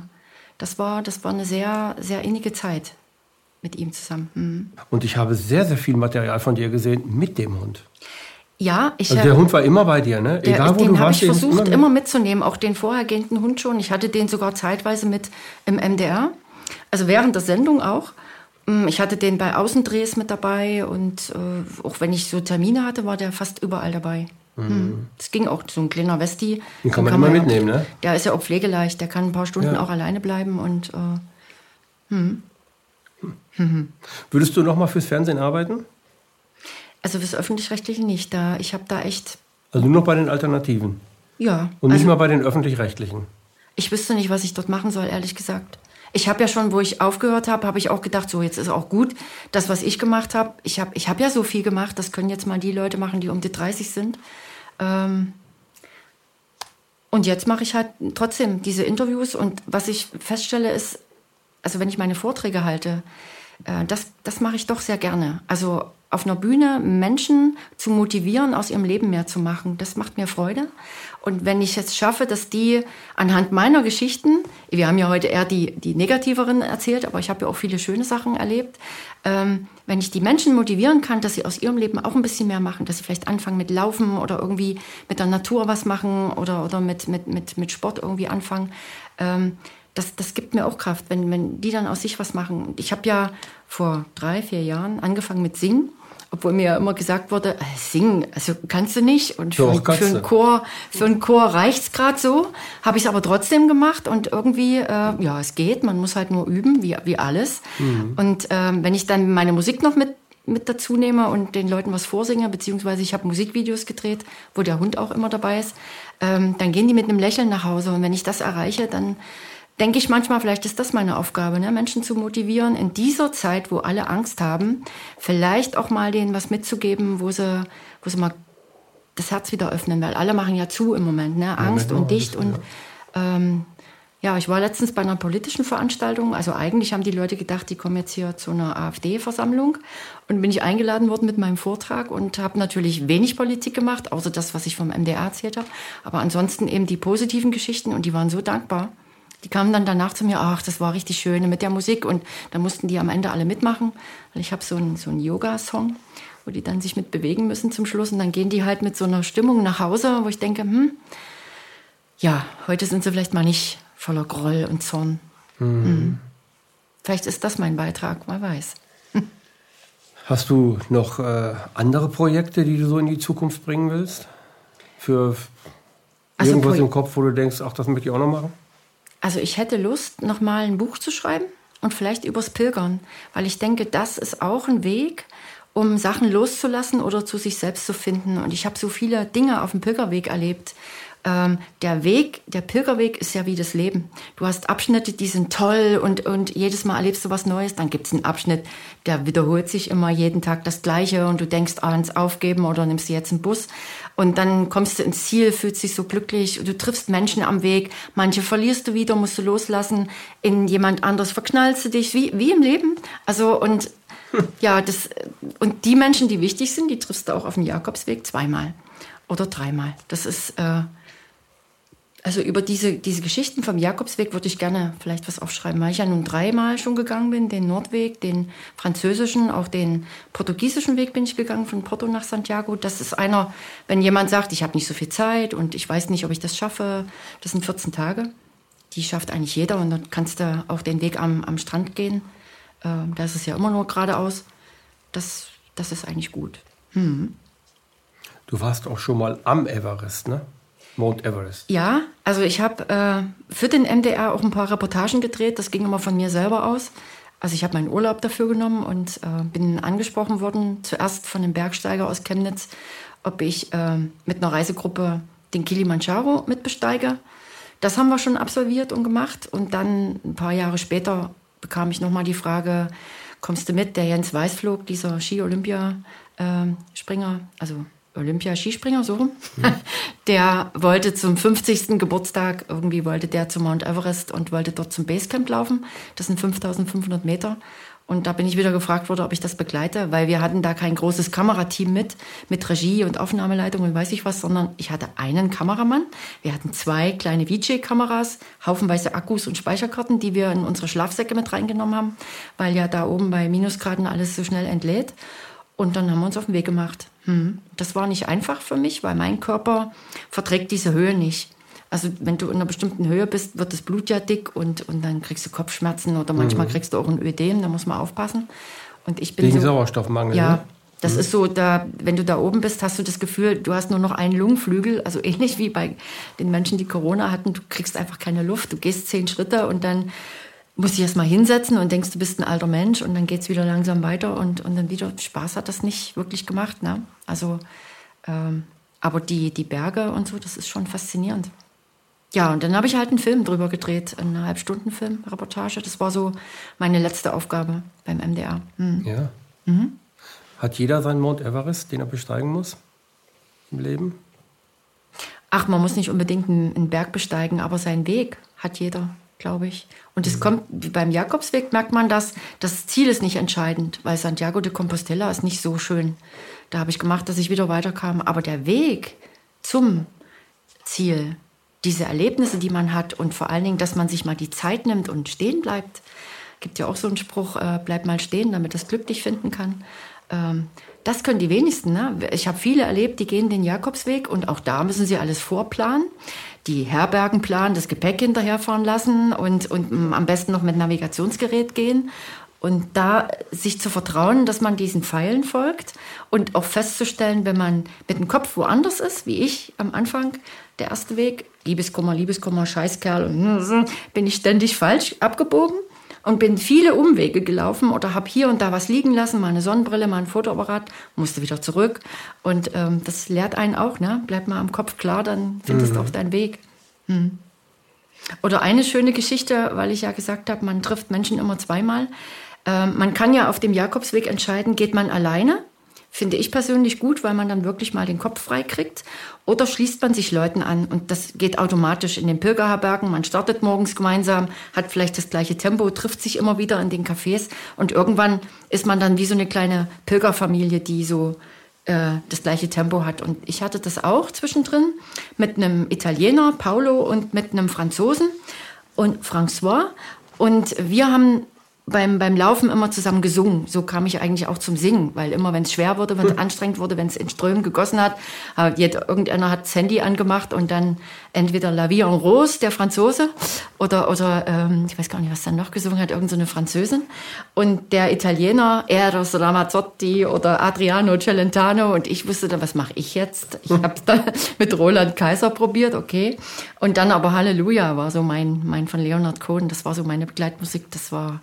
das war das war eine sehr sehr innige Zeit mit ihm zusammen. Mhm. Und ich habe sehr sehr viel Material von dir gesehen mit dem Hund. Ja, ich also der Hund war immer bei dir, ne? Egal der, wo den du warst. Den habe ich versucht immer, immer, mitzunehmen, auch den vorhergehenden Hund schon. Ich hatte den sogar zeitweise mit im MDR, also während der Sendung auch. Mm, ich hatte den bei Außendrehs mit dabei und äh, auch wenn ich so Termine hatte, war der fast überall dabei. Mhm. Das ging auch so ein kleiner Westi. Den kann man, kann man immer mitnehmen, auch, ne? Der ist ja auch pflegeleicht, der kann ein paar Stunden ja. auch alleine bleiben und äh, hm. Hm. Würdest du noch mal fürs Fernsehen arbeiten? Also fürs Öffentlich-Rechtliche nicht. Da, ich habe da echt. Also nur noch bei den Alternativen? Ja. Und nicht also, mal bei den Öffentlich-Rechtlichen? Ich wüsste nicht, was ich dort machen soll, ehrlich gesagt. Ich habe ja schon, wo ich aufgehört habe, habe ich auch gedacht, so jetzt ist auch gut, das, was ich gemacht habe. Ich habe ich hab ja so viel gemacht, das können jetzt mal die Leute machen, die um die 30 sind. Ähm, Und jetzt mache ich halt trotzdem diese Interviews und was ich feststelle ist, also wenn ich meine Vorträge halte, äh, das, das mache ich doch sehr gerne. Also auf einer Bühne Menschen zu motivieren, aus ihrem Leben mehr zu machen, das macht mir Freude. Und wenn ich es schaffe, dass die anhand meiner Geschichten, wir haben ja heute eher die, die negativeren erzählt, aber ich habe ja auch viele schöne Sachen erlebt, ähm, wenn ich die Menschen motivieren kann, dass sie aus ihrem Leben auch ein bisschen mehr machen, dass sie vielleicht anfangen mit Laufen oder irgendwie mit der Natur was machen oder, oder mit, mit, mit, mit Sport irgendwie anfangen, ähm, das, das gibt mir auch Kraft, wenn, wenn die dann aus sich was machen. Ich habe ja vor drei, vier Jahren angefangen mit Singen obwohl mir ja immer gesagt wurde, äh, singen, also kannst du nicht. Und für, Doch, für einen Chor, für einen Chor reicht's gerade so. Habe ich aber trotzdem gemacht und irgendwie, äh, ja, es geht. Man muss halt nur üben, wie, wie alles. Mhm. Und ähm, wenn ich dann meine Musik noch mit mit dazu nehme und den Leuten was vorsinge, beziehungsweise ich habe Musikvideos gedreht, wo der Hund auch immer dabei ist, ähm, dann gehen die mit einem Lächeln nach Hause. Und wenn ich das erreiche, dann denke ich manchmal, vielleicht ist das meine Aufgabe, ne? Menschen zu motivieren, in dieser Zeit, wo alle Angst haben, vielleicht auch mal denen was mitzugeben, wo sie, wo sie mal das Herz wieder öffnen, weil alle machen ja zu im Moment, ne? Angst ja, und dicht und ähm, ja, ich war letztens bei einer politischen Veranstaltung. Also eigentlich haben die Leute gedacht, die kommen jetzt hier zu einer AfD-Versammlung. Und bin ich eingeladen worden mit meinem Vortrag und habe natürlich wenig Politik gemacht, außer das, was ich vom MDR erzählt habe. Aber ansonsten eben die positiven Geschichten und die waren so dankbar. Die kamen dann danach zu mir, ach, das war richtig schön mit der Musik. Und da mussten die am Ende alle mitmachen. Weil ich habe so einen so Yoga-Song, wo die dann sich mit bewegen müssen zum Schluss. Und dann gehen die halt mit so einer Stimmung nach Hause, wo ich denke, hm, ja, heute sind sie vielleicht mal nicht voller Groll und Zorn. Mhm. Mhm. Vielleicht ist das mein Beitrag, wer weiß. Hast du noch äh, andere Projekte, die du so in die Zukunft bringen willst? Für also irgendwas im Kopf, wo du denkst, ach, das möchte ich auch noch machen? Also ich hätte Lust, noch mal ein Buch zu schreiben und vielleicht übers Pilgern, weil ich denke, das ist auch ein Weg, um Sachen loszulassen oder zu sich selbst zu finden. Und ich habe so viele Dinge auf dem Pilgerweg erlebt, ähm, der Weg, der Pilgerweg ist ja wie das Leben. Du hast Abschnitte, die sind toll und, und jedes Mal erlebst du was Neues. Dann gibt es einen Abschnitt, der wiederholt sich immer jeden Tag das Gleiche und du denkst ah, ans Aufgeben oder nimmst jetzt einen Bus. Und dann kommst du ins Ziel, fühlst dich so glücklich, du triffst Menschen am Weg, manche verlierst du wieder, musst du loslassen, in jemand anderes verknallst du dich, wie, wie im Leben. Also und ja, das, und die Menschen, die wichtig sind, die triffst du auch auf dem Jakobsweg zweimal oder dreimal. Das ist, äh, also über diese, diese Geschichten vom Jakobsweg würde ich gerne vielleicht was aufschreiben, weil ich ja nun dreimal schon gegangen bin, den Nordweg, den französischen, auch den portugiesischen Weg bin ich gegangen, von Porto nach Santiago. Das ist einer, wenn jemand sagt, ich habe nicht so viel Zeit und ich weiß nicht, ob ich das schaffe, das sind 14 Tage. Die schafft eigentlich jeder und dann kannst du auch den Weg am, am Strand gehen. Äh, da ist es ja immer nur geradeaus. Das, das ist eigentlich gut. Hm. Du warst auch schon mal am Everest, ne? Mount Everest. Ja, also ich habe äh, für den MDR auch ein paar Reportagen gedreht. Das ging immer von mir selber aus. Also ich habe meinen Urlaub dafür genommen und äh, bin angesprochen worden, zuerst von einem Bergsteiger aus Chemnitz, ob ich äh, mit einer Reisegruppe den Kilimanjaro mitbesteige. Das haben wir schon absolviert und gemacht. Und dann ein paar Jahre später bekam ich nochmal die Frage, kommst du mit? Der Jens Weißflog, dieser Ski-Olympia-Springer, äh, also Olympia-Skispringer, so rum. Mhm. Der wollte zum 50. Geburtstag, irgendwie wollte der zu Mount Everest und wollte dort zum Basecamp laufen. Das sind 5500 Meter. Und da bin ich wieder gefragt worden, ob ich das begleite, weil wir hatten da kein großes Kamerateam mit, mit Regie und Aufnahmeleitung und weiß ich was, sondern ich hatte einen Kameramann. Wir hatten zwei kleine VJ-Kameras, haufenweise Akkus und Speicherkarten, die wir in unsere Schlafsäcke mit reingenommen haben, weil ja da oben bei Minusgraden alles so schnell entlädt. Und dann haben wir uns auf den Weg gemacht. Hm. Das war nicht einfach für mich, weil mein Körper verträgt diese Höhe nicht. Also wenn du in einer bestimmten Höhe bist, wird das Blut ja dick und, und dann kriegst du Kopfschmerzen oder manchmal mhm. kriegst du auch ein Ödem, da muss man aufpassen. Und ich bin Wegen so, Sauerstoffmangel. Ja, ne? das mhm. ist so, da, wenn du da oben bist, hast du das Gefühl, du hast nur noch einen Lungenflügel, also ähnlich wie bei den Menschen, die Corona hatten, du kriegst einfach keine Luft, du gehst zehn Schritte und dann musst dich erstmal hinsetzen und denkst, du bist ein alter Mensch und dann geht es wieder langsam weiter und, und dann wieder Spaß hat das nicht wirklich gemacht. Ne? Also, ähm, aber die, die Berge und so, das ist schon faszinierend. Ja, und dann habe ich halt einen Film drüber gedreht, eine Halbstundenfilm, Reportage. Das war so meine letzte Aufgabe beim MDR. Mhm. Ja. Mhm. Hat jeder seinen Mount Everest, den er besteigen muss im Leben? ach, man muss nicht unbedingt einen, einen Berg besteigen, aber seinen Weg hat jeder, glaube ich. Und es mhm. kommt, wie beim Jakobsweg merkt man das, das Ziel ist nicht entscheidend, weil Santiago de Compostela ist nicht so schön. Da habe ich gemacht, dass ich wieder weiterkam. Aber der Weg zum Ziel, diese Erlebnisse, die man hat und vor allen Dingen, dass man sich mal die Zeit nimmt und stehen bleibt. Gibt ja auch so einen Spruch, äh, bleib mal stehen, damit das Glück dich finden kann. Ähm, das können die wenigsten. Ne? Ich habe viele erlebt, die gehen den Jakobsweg und auch da müssen sie alles vorplanen. Die Herbergen planen, das Gepäck hinterherfahren lassen und, und am besten noch mit Navigationsgerät gehen. Und da sich zu vertrauen, dass man diesen Pfeilen folgt und auch festzustellen, wenn man mit dem Kopf woanders ist, wie ich am Anfang, der erste Weg, Liebeskummer, Liebeskummer, Scheißkerl, und bin ich ständig falsch abgebogen und bin viele Umwege gelaufen oder habe hier und da was liegen lassen, mal eine Sonnenbrille, mal ein Fotoapparat, musste wieder zurück. Und ähm, das lehrt einen auch, ne? Bleib mal am Kopf klar, dann findest du mhm. auch deinen Weg. Hm. Oder eine schöne Geschichte, weil ich ja gesagt habe, man trifft Menschen immer zweimal. Ähm, man kann ja auf dem Jakobsweg entscheiden, geht man alleine Finde ich persönlich gut, weil man dann wirklich mal den Kopf frei kriegt. Oder schließt man sich Leuten an und das geht automatisch in den Pilgerherbergen. Man startet morgens gemeinsam, hat vielleicht das gleiche Tempo, trifft sich immer wieder in den Cafés und irgendwann ist man dann wie so eine kleine Pilgerfamilie, die so äh, das gleiche Tempo hat. Und ich hatte das auch zwischendrin mit einem Italiener, Paolo, und mit einem Franzosen und François. Und wir haben beim, beim Laufen immer zusammen gesungen. So kam ich eigentlich auch zum Singen, weil immer, wenn es schwer wurde, wenn es anstrengend wurde, wenn es in Strömen gegossen hat, hat irgendeiner hat das Handy angemacht und dann entweder La Vie en Rose, der Franzose, oder, oder ähm, ich weiß gar nicht, was dann noch gesungen hat, irgendeine so Französin. Und der Italiener, Eros Ramazzotti oder Adriano Celentano. Und ich wusste dann, was mache ich jetzt? Ich habe es dann mit Roland Kaiser probiert, okay. Und dann aber Halleluja war so mein, mein von Leonard Cohen, das war so meine Begleitmusik, das war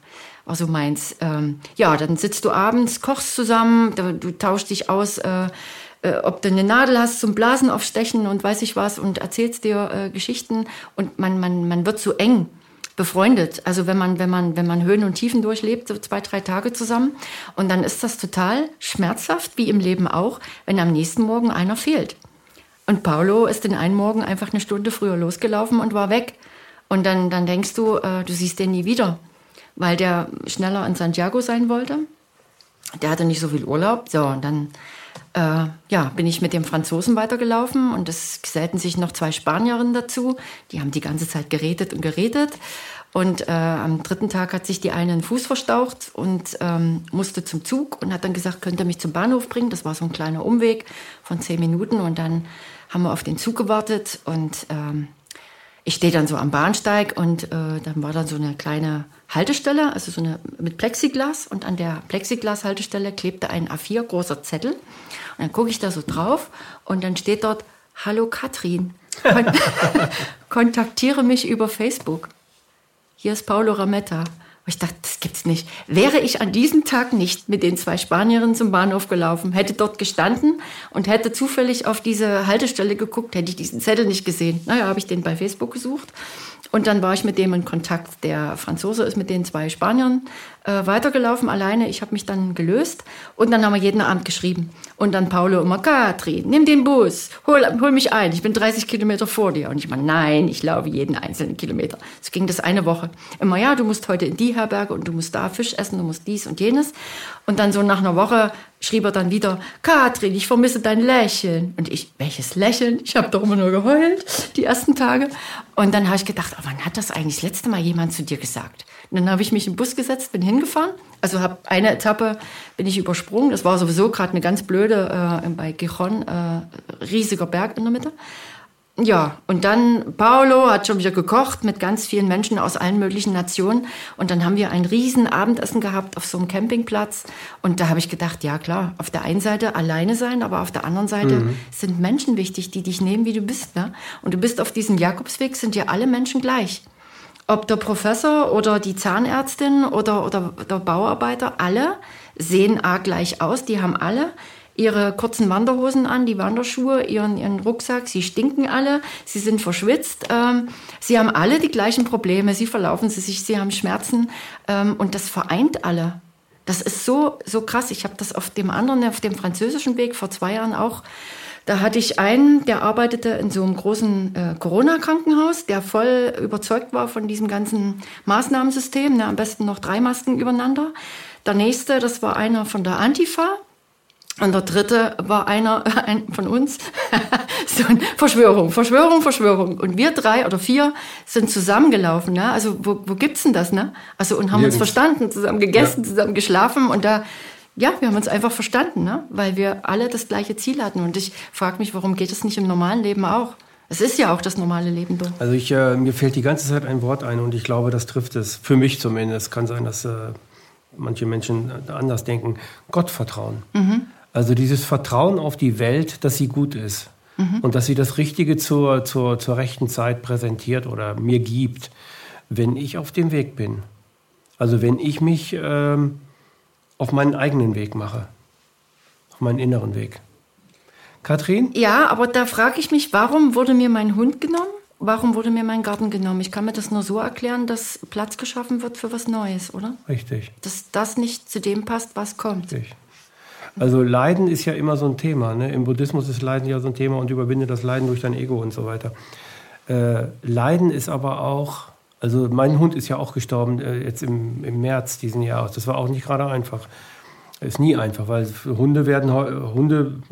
war so meins. Ähm, ja, dann sitzt du abends, kochst zusammen, du tauschst dich aus, äh, äh, ob du eine Nadel hast zum Blasen aufstechen und weiß ich was und erzählst dir äh, Geschichten und man, man, man wird so eng befreundet. Also wenn man, wenn man, wenn man Höhen und Tiefen durchlebt, so zwei, drei Tage zusammen. Und dann ist das total schmerzhaft, wie im Leben auch, wenn am nächsten Morgen einer fehlt. Und Paulo ist den einen Morgen einfach eine Stunde früher losgelaufen und war weg. Und dann, dann denkst du, äh, du siehst den nie wieder weil der schneller in Santiago sein wollte. Der hatte nicht so viel Urlaub. So, und dann äh, ja, bin ich mit dem Franzosen weitergelaufen und es gesellten sich noch zwei Spanierinnen dazu. Die haben die ganze Zeit geredet und geredet. Und äh, am dritten Tag hat sich die eine einen Fuß verstaucht und ähm, musste zum Zug und hat dann gesagt, könnt ihr mich zum Bahnhof bringen. Das war so ein kleiner Umweg von zehn Minuten und dann haben wir auf den Zug gewartet und ähm, ich stehe dann so am Bahnsteig und äh, dann war dann so eine kleine Haltestelle, also so eine mit Plexiglas und an der Plexiglas-Haltestelle klebte ein A4 großer Zettel. Und dann gucke ich da so drauf und dann steht dort, Hallo Katrin, Kon kontaktiere mich über Facebook. Hier ist Paulo Rametta. Ich dachte, das gibt's nicht. Wäre ich an diesem Tag nicht mit den zwei Spanierinnen zum Bahnhof gelaufen, hätte dort gestanden und hätte zufällig auf diese Haltestelle geguckt, hätte ich diesen Zettel nicht gesehen. Naja, habe ich den bei Facebook gesucht und dann war ich mit dem in Kontakt. Der Franzose ist mit den zwei Spaniern äh, weitergelaufen alleine. Ich habe mich dann gelöst und dann haben wir jeden Abend geschrieben. Und dann Paulo immer, Katrin, nimm den Bus, hol, hol mich ein, ich bin 30 Kilometer vor dir. Und ich meine, nein, ich laufe jeden einzelnen Kilometer. So ging das eine Woche. Immer, ja, du musst heute in die Herberge und du musst da Fisch essen, du musst dies und jenes. Und dann so nach einer Woche schrieb er dann wieder, Katrin, ich vermisse dein Lächeln. Und ich, welches Lächeln? Ich habe doch immer nur geheult, die ersten Tage. Und dann habe ich gedacht, oh, wann hat das eigentlich das letzte Mal jemand zu dir gesagt? Und dann habe ich mich im Bus gesetzt, bin hingefahren. Also habe eine Etappe bin ich übersprungen. Das war sowieso gerade eine ganz blöde äh, bei Gijon, äh, riesiger Berg in der Mitte. Ja, und dann Paolo hat schon wieder gekocht mit ganz vielen Menschen aus allen möglichen Nationen. Und dann haben wir ein riesen Abendessen gehabt auf so einem Campingplatz. Und da habe ich gedacht, ja klar, auf der einen Seite alleine sein, aber auf der anderen Seite mhm. sind Menschen wichtig, die dich nehmen, wie du bist. Ne? Und du bist auf diesem Jakobsweg, sind ja alle Menschen gleich. Ob der Professor oder die Zahnärztin oder, oder der Bauarbeiter, alle sehen A gleich aus, die haben alle ihre kurzen Wanderhosen an, die Wanderschuhe, ihren, ihren Rucksack. Sie stinken alle, sie sind verschwitzt. Ähm, sie haben alle die gleichen Probleme. Sie verlaufen sie sich, sie haben Schmerzen. Ähm, und das vereint alle. Das ist so, so krass. Ich habe das auf dem anderen, auf dem französischen Weg vor zwei Jahren auch Da hatte ich einen, der arbeitete in so einem großen äh, Corona-Krankenhaus, der voll überzeugt war von diesem ganzen Maßnahmensystem. Ne, am besten noch drei Masken übereinander. Der nächste, das war einer von der Antifa. Und der dritte war einer ein, von uns. so ein Verschwörung, Verschwörung, Verschwörung. Und wir drei oder vier sind zusammengelaufen. Ne? Also wo, wo gibt's denn das? Ne? Also und haben Nirgends. uns verstanden, zusammen gegessen, ja. zusammen geschlafen. Und da ja, wir haben uns einfach verstanden, ne? weil wir alle das gleiche Ziel hatten. Und ich frage mich, warum geht es nicht im normalen Leben auch? Es ist ja auch das normale Leben. Du. Also ich, äh, mir fällt die ganze Zeit ein Wort ein und ich glaube, das trifft es. Für mich zumindest. Kann sein, dass äh, manche Menschen anders denken. Gottvertrauen. Mhm. Also dieses Vertrauen auf die Welt, dass sie gut ist. Mhm. Und dass sie das Richtige zur, zur, zur rechten Zeit präsentiert oder mir gibt, wenn ich auf dem Weg bin. Also wenn ich mich... Ähm, auf meinen eigenen Weg mache. Auf meinen inneren Weg. Kathrin? Ja, aber da frage ich mich, warum wurde mir mein Hund genommen? Warum wurde mir mein Garten genommen? Ich kann mir das nur so erklären, dass Platz geschaffen wird für was Neues, oder? Richtig. Dass das nicht zu dem passt, was kommt. Richtig. Also Leiden ist ja immer so ein Thema. Ne? Im Buddhismus ist Leiden ja so ein Thema und überwinde das Leiden durch dein Ego und so weiter. Äh, Leiden ist aber auch also mein Hund ist ja auch gestorben äh, jetzt im, im März diesen Jahres. Das war auch nicht gerade einfach. Ist nie einfach, weil Hunde werden Hunde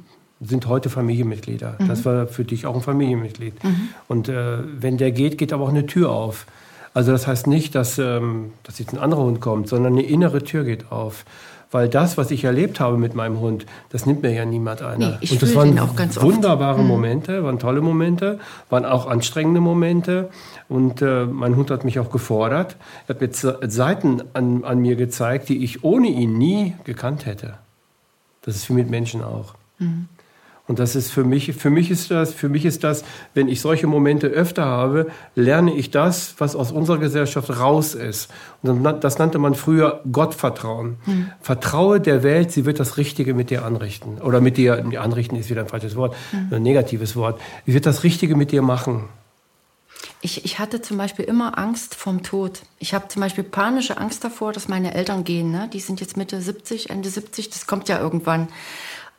sind heute Familienmitglieder. Mhm. Das war für dich auch ein Familienmitglied. Mhm. Und äh, wenn der geht, geht aber auch eine Tür auf. Also das heißt nicht, dass, ähm, dass jetzt ein anderer Hund kommt, sondern eine innere Tür geht auf. Weil das, was ich erlebt habe mit meinem Hund, das nimmt mir ja niemand einer. Nee, und das waren wunderbare oft. Mhm. Momente, waren tolle Momente, waren auch anstrengende Momente. Und äh, mein Hund hat mich auch gefordert. Er hat jetzt Seiten an, an mir gezeigt, die ich ohne ihn nie gekannt hätte. Das ist wie mit Menschen auch. Mhm. Und das ist für mich, für mich ist das, für mich ist das, wenn ich solche Momente öfter habe, lerne ich das, was aus unserer Gesellschaft raus ist. Und das nannte man früher Gottvertrauen. Mhm. Vertraue der Welt, sie wird das Richtige mit dir anrichten. Oder mit dir, anrichten ist wieder ein falsches Wort, mhm. ein negatives Wort. Sie wird das Richtige mit dir machen. Ich, ich hatte zum Beispiel immer Angst vom Tod. Ich habe zum Beispiel panische Angst davor, dass meine Eltern gehen. Ne? Die sind jetzt Mitte 70, Ende 70, das kommt ja irgendwann.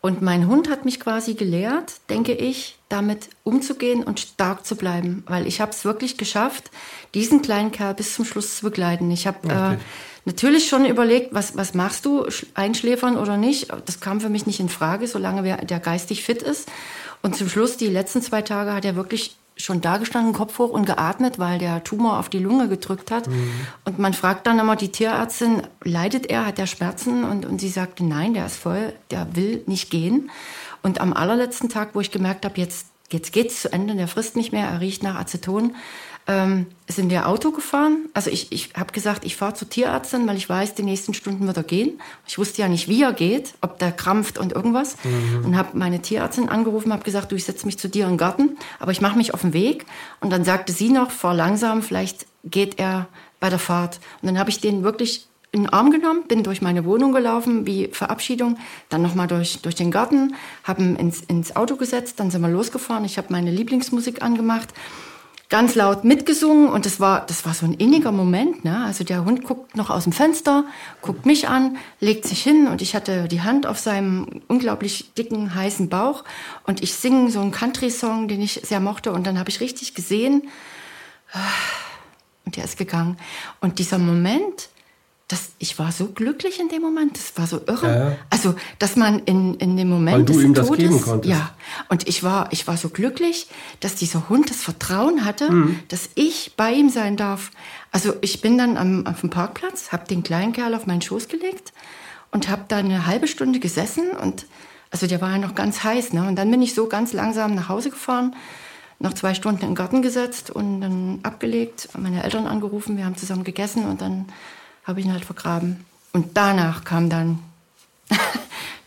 Und mein Hund hat mich quasi gelehrt, denke ich, damit umzugehen und stark zu bleiben, weil ich habe es wirklich geschafft, diesen kleinen Kerl bis zum Schluss zu begleiten. Ich habe äh, natürlich schon überlegt, was, was machst du, einschläfern oder nicht. Das kam für mich nicht in Frage, solange der geistig fit ist. Und zum Schluss, die letzten zwei Tage, hat er wirklich schon da gestanden, Kopf hoch und geatmet, weil der Tumor auf die Lunge gedrückt hat. Mhm. Und man fragt dann immer die Tierärztin, leidet er, hat er Schmerzen? Und, und sie sagte, nein, der ist voll, der will nicht gehen. Und am allerletzten Tag, wo ich gemerkt habe, jetzt, jetzt geht's zu Ende, der frisst nicht mehr, er riecht nach Aceton, ähm, sind wir Auto gefahren. Also ich, ich habe gesagt, ich fahre zur Tierärztin, weil ich weiß, die nächsten Stunden wird er gehen. Ich wusste ja nicht, wie er geht, ob der krampft und irgendwas. Mhm. Und habe meine Tierärztin angerufen, habe gesagt, du, ich setze mich zu dir im Garten, aber ich mache mich auf den Weg. Und dann sagte sie noch, fahr langsam, vielleicht geht er bei der Fahrt. Und dann habe ich den wirklich in den Arm genommen, bin durch meine Wohnung gelaufen, wie Verabschiedung, dann nochmal durch, durch den Garten, habe ihn ins, ins Auto gesetzt, dann sind wir losgefahren. Ich habe meine Lieblingsmusik angemacht ganz laut mitgesungen und das war, das war so ein inniger Moment. Ne? Also der Hund guckt noch aus dem Fenster, guckt mich an, legt sich hin und ich hatte die Hand auf seinem unglaublich dicken, heißen Bauch und ich singe so einen Country-Song, den ich sehr mochte und dann habe ich richtig gesehen und der ist gegangen. Und dieser Moment, das, ich war so glücklich in dem Moment, das war so irre. Ja, ja. Also, dass man in, in dem Moment Weil du ihm das Todes, geben konntest. Ja, und ich war, ich war so glücklich, dass dieser Hund das Vertrauen hatte, mhm. dass ich bei ihm sein darf. Also, ich bin dann am, auf dem Parkplatz, habe den kleinen Kerl auf meinen Schoß gelegt und habe da eine halbe Stunde gesessen und also der war ja noch ganz heiß, ne? Und dann bin ich so ganz langsam nach Hause gefahren, noch zwei Stunden im Garten gesetzt und dann abgelegt, meine Eltern angerufen, wir haben zusammen gegessen und dann habe ich ihn halt vergraben. Und danach kam dann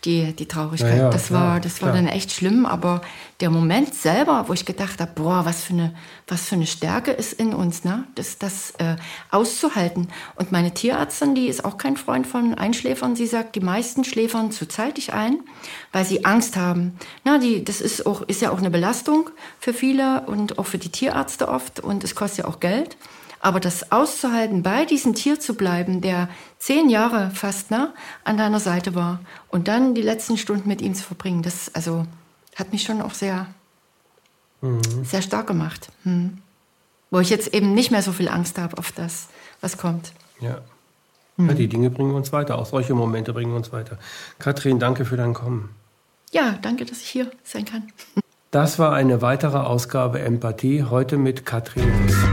die, die Traurigkeit. Ja, das war, das war dann echt schlimm, aber der Moment selber, wo ich gedacht habe, boah, was für eine, was für eine Stärke ist in uns, ne? das, das äh, auszuhalten. Und meine Tierärztin, die ist auch kein Freund von Einschläfern, sie sagt, die meisten schläfern zu zeitig ein, weil sie Angst haben. Na, die, das ist, auch, ist ja auch eine Belastung für viele und auch für die Tierärzte oft und es kostet ja auch Geld. Aber das auszuhalten, bei diesem Tier zu bleiben, der zehn Jahre fast ne, an deiner Seite war und dann die letzten Stunden mit ihm zu verbringen, das, also, hat mich schon auch sehr, mhm. sehr stark gemacht. Hm. Wo ich jetzt eben nicht mehr so viel Angst habe auf das, was kommt. Ja. Mhm. ja. Die Dinge bringen uns weiter. Auch solche Momente bringen uns weiter. Katrin, danke für dein Kommen. Ja, danke, dass ich hier sein kann. Das war eine weitere Ausgabe Empathie, heute mit Katrin Huss.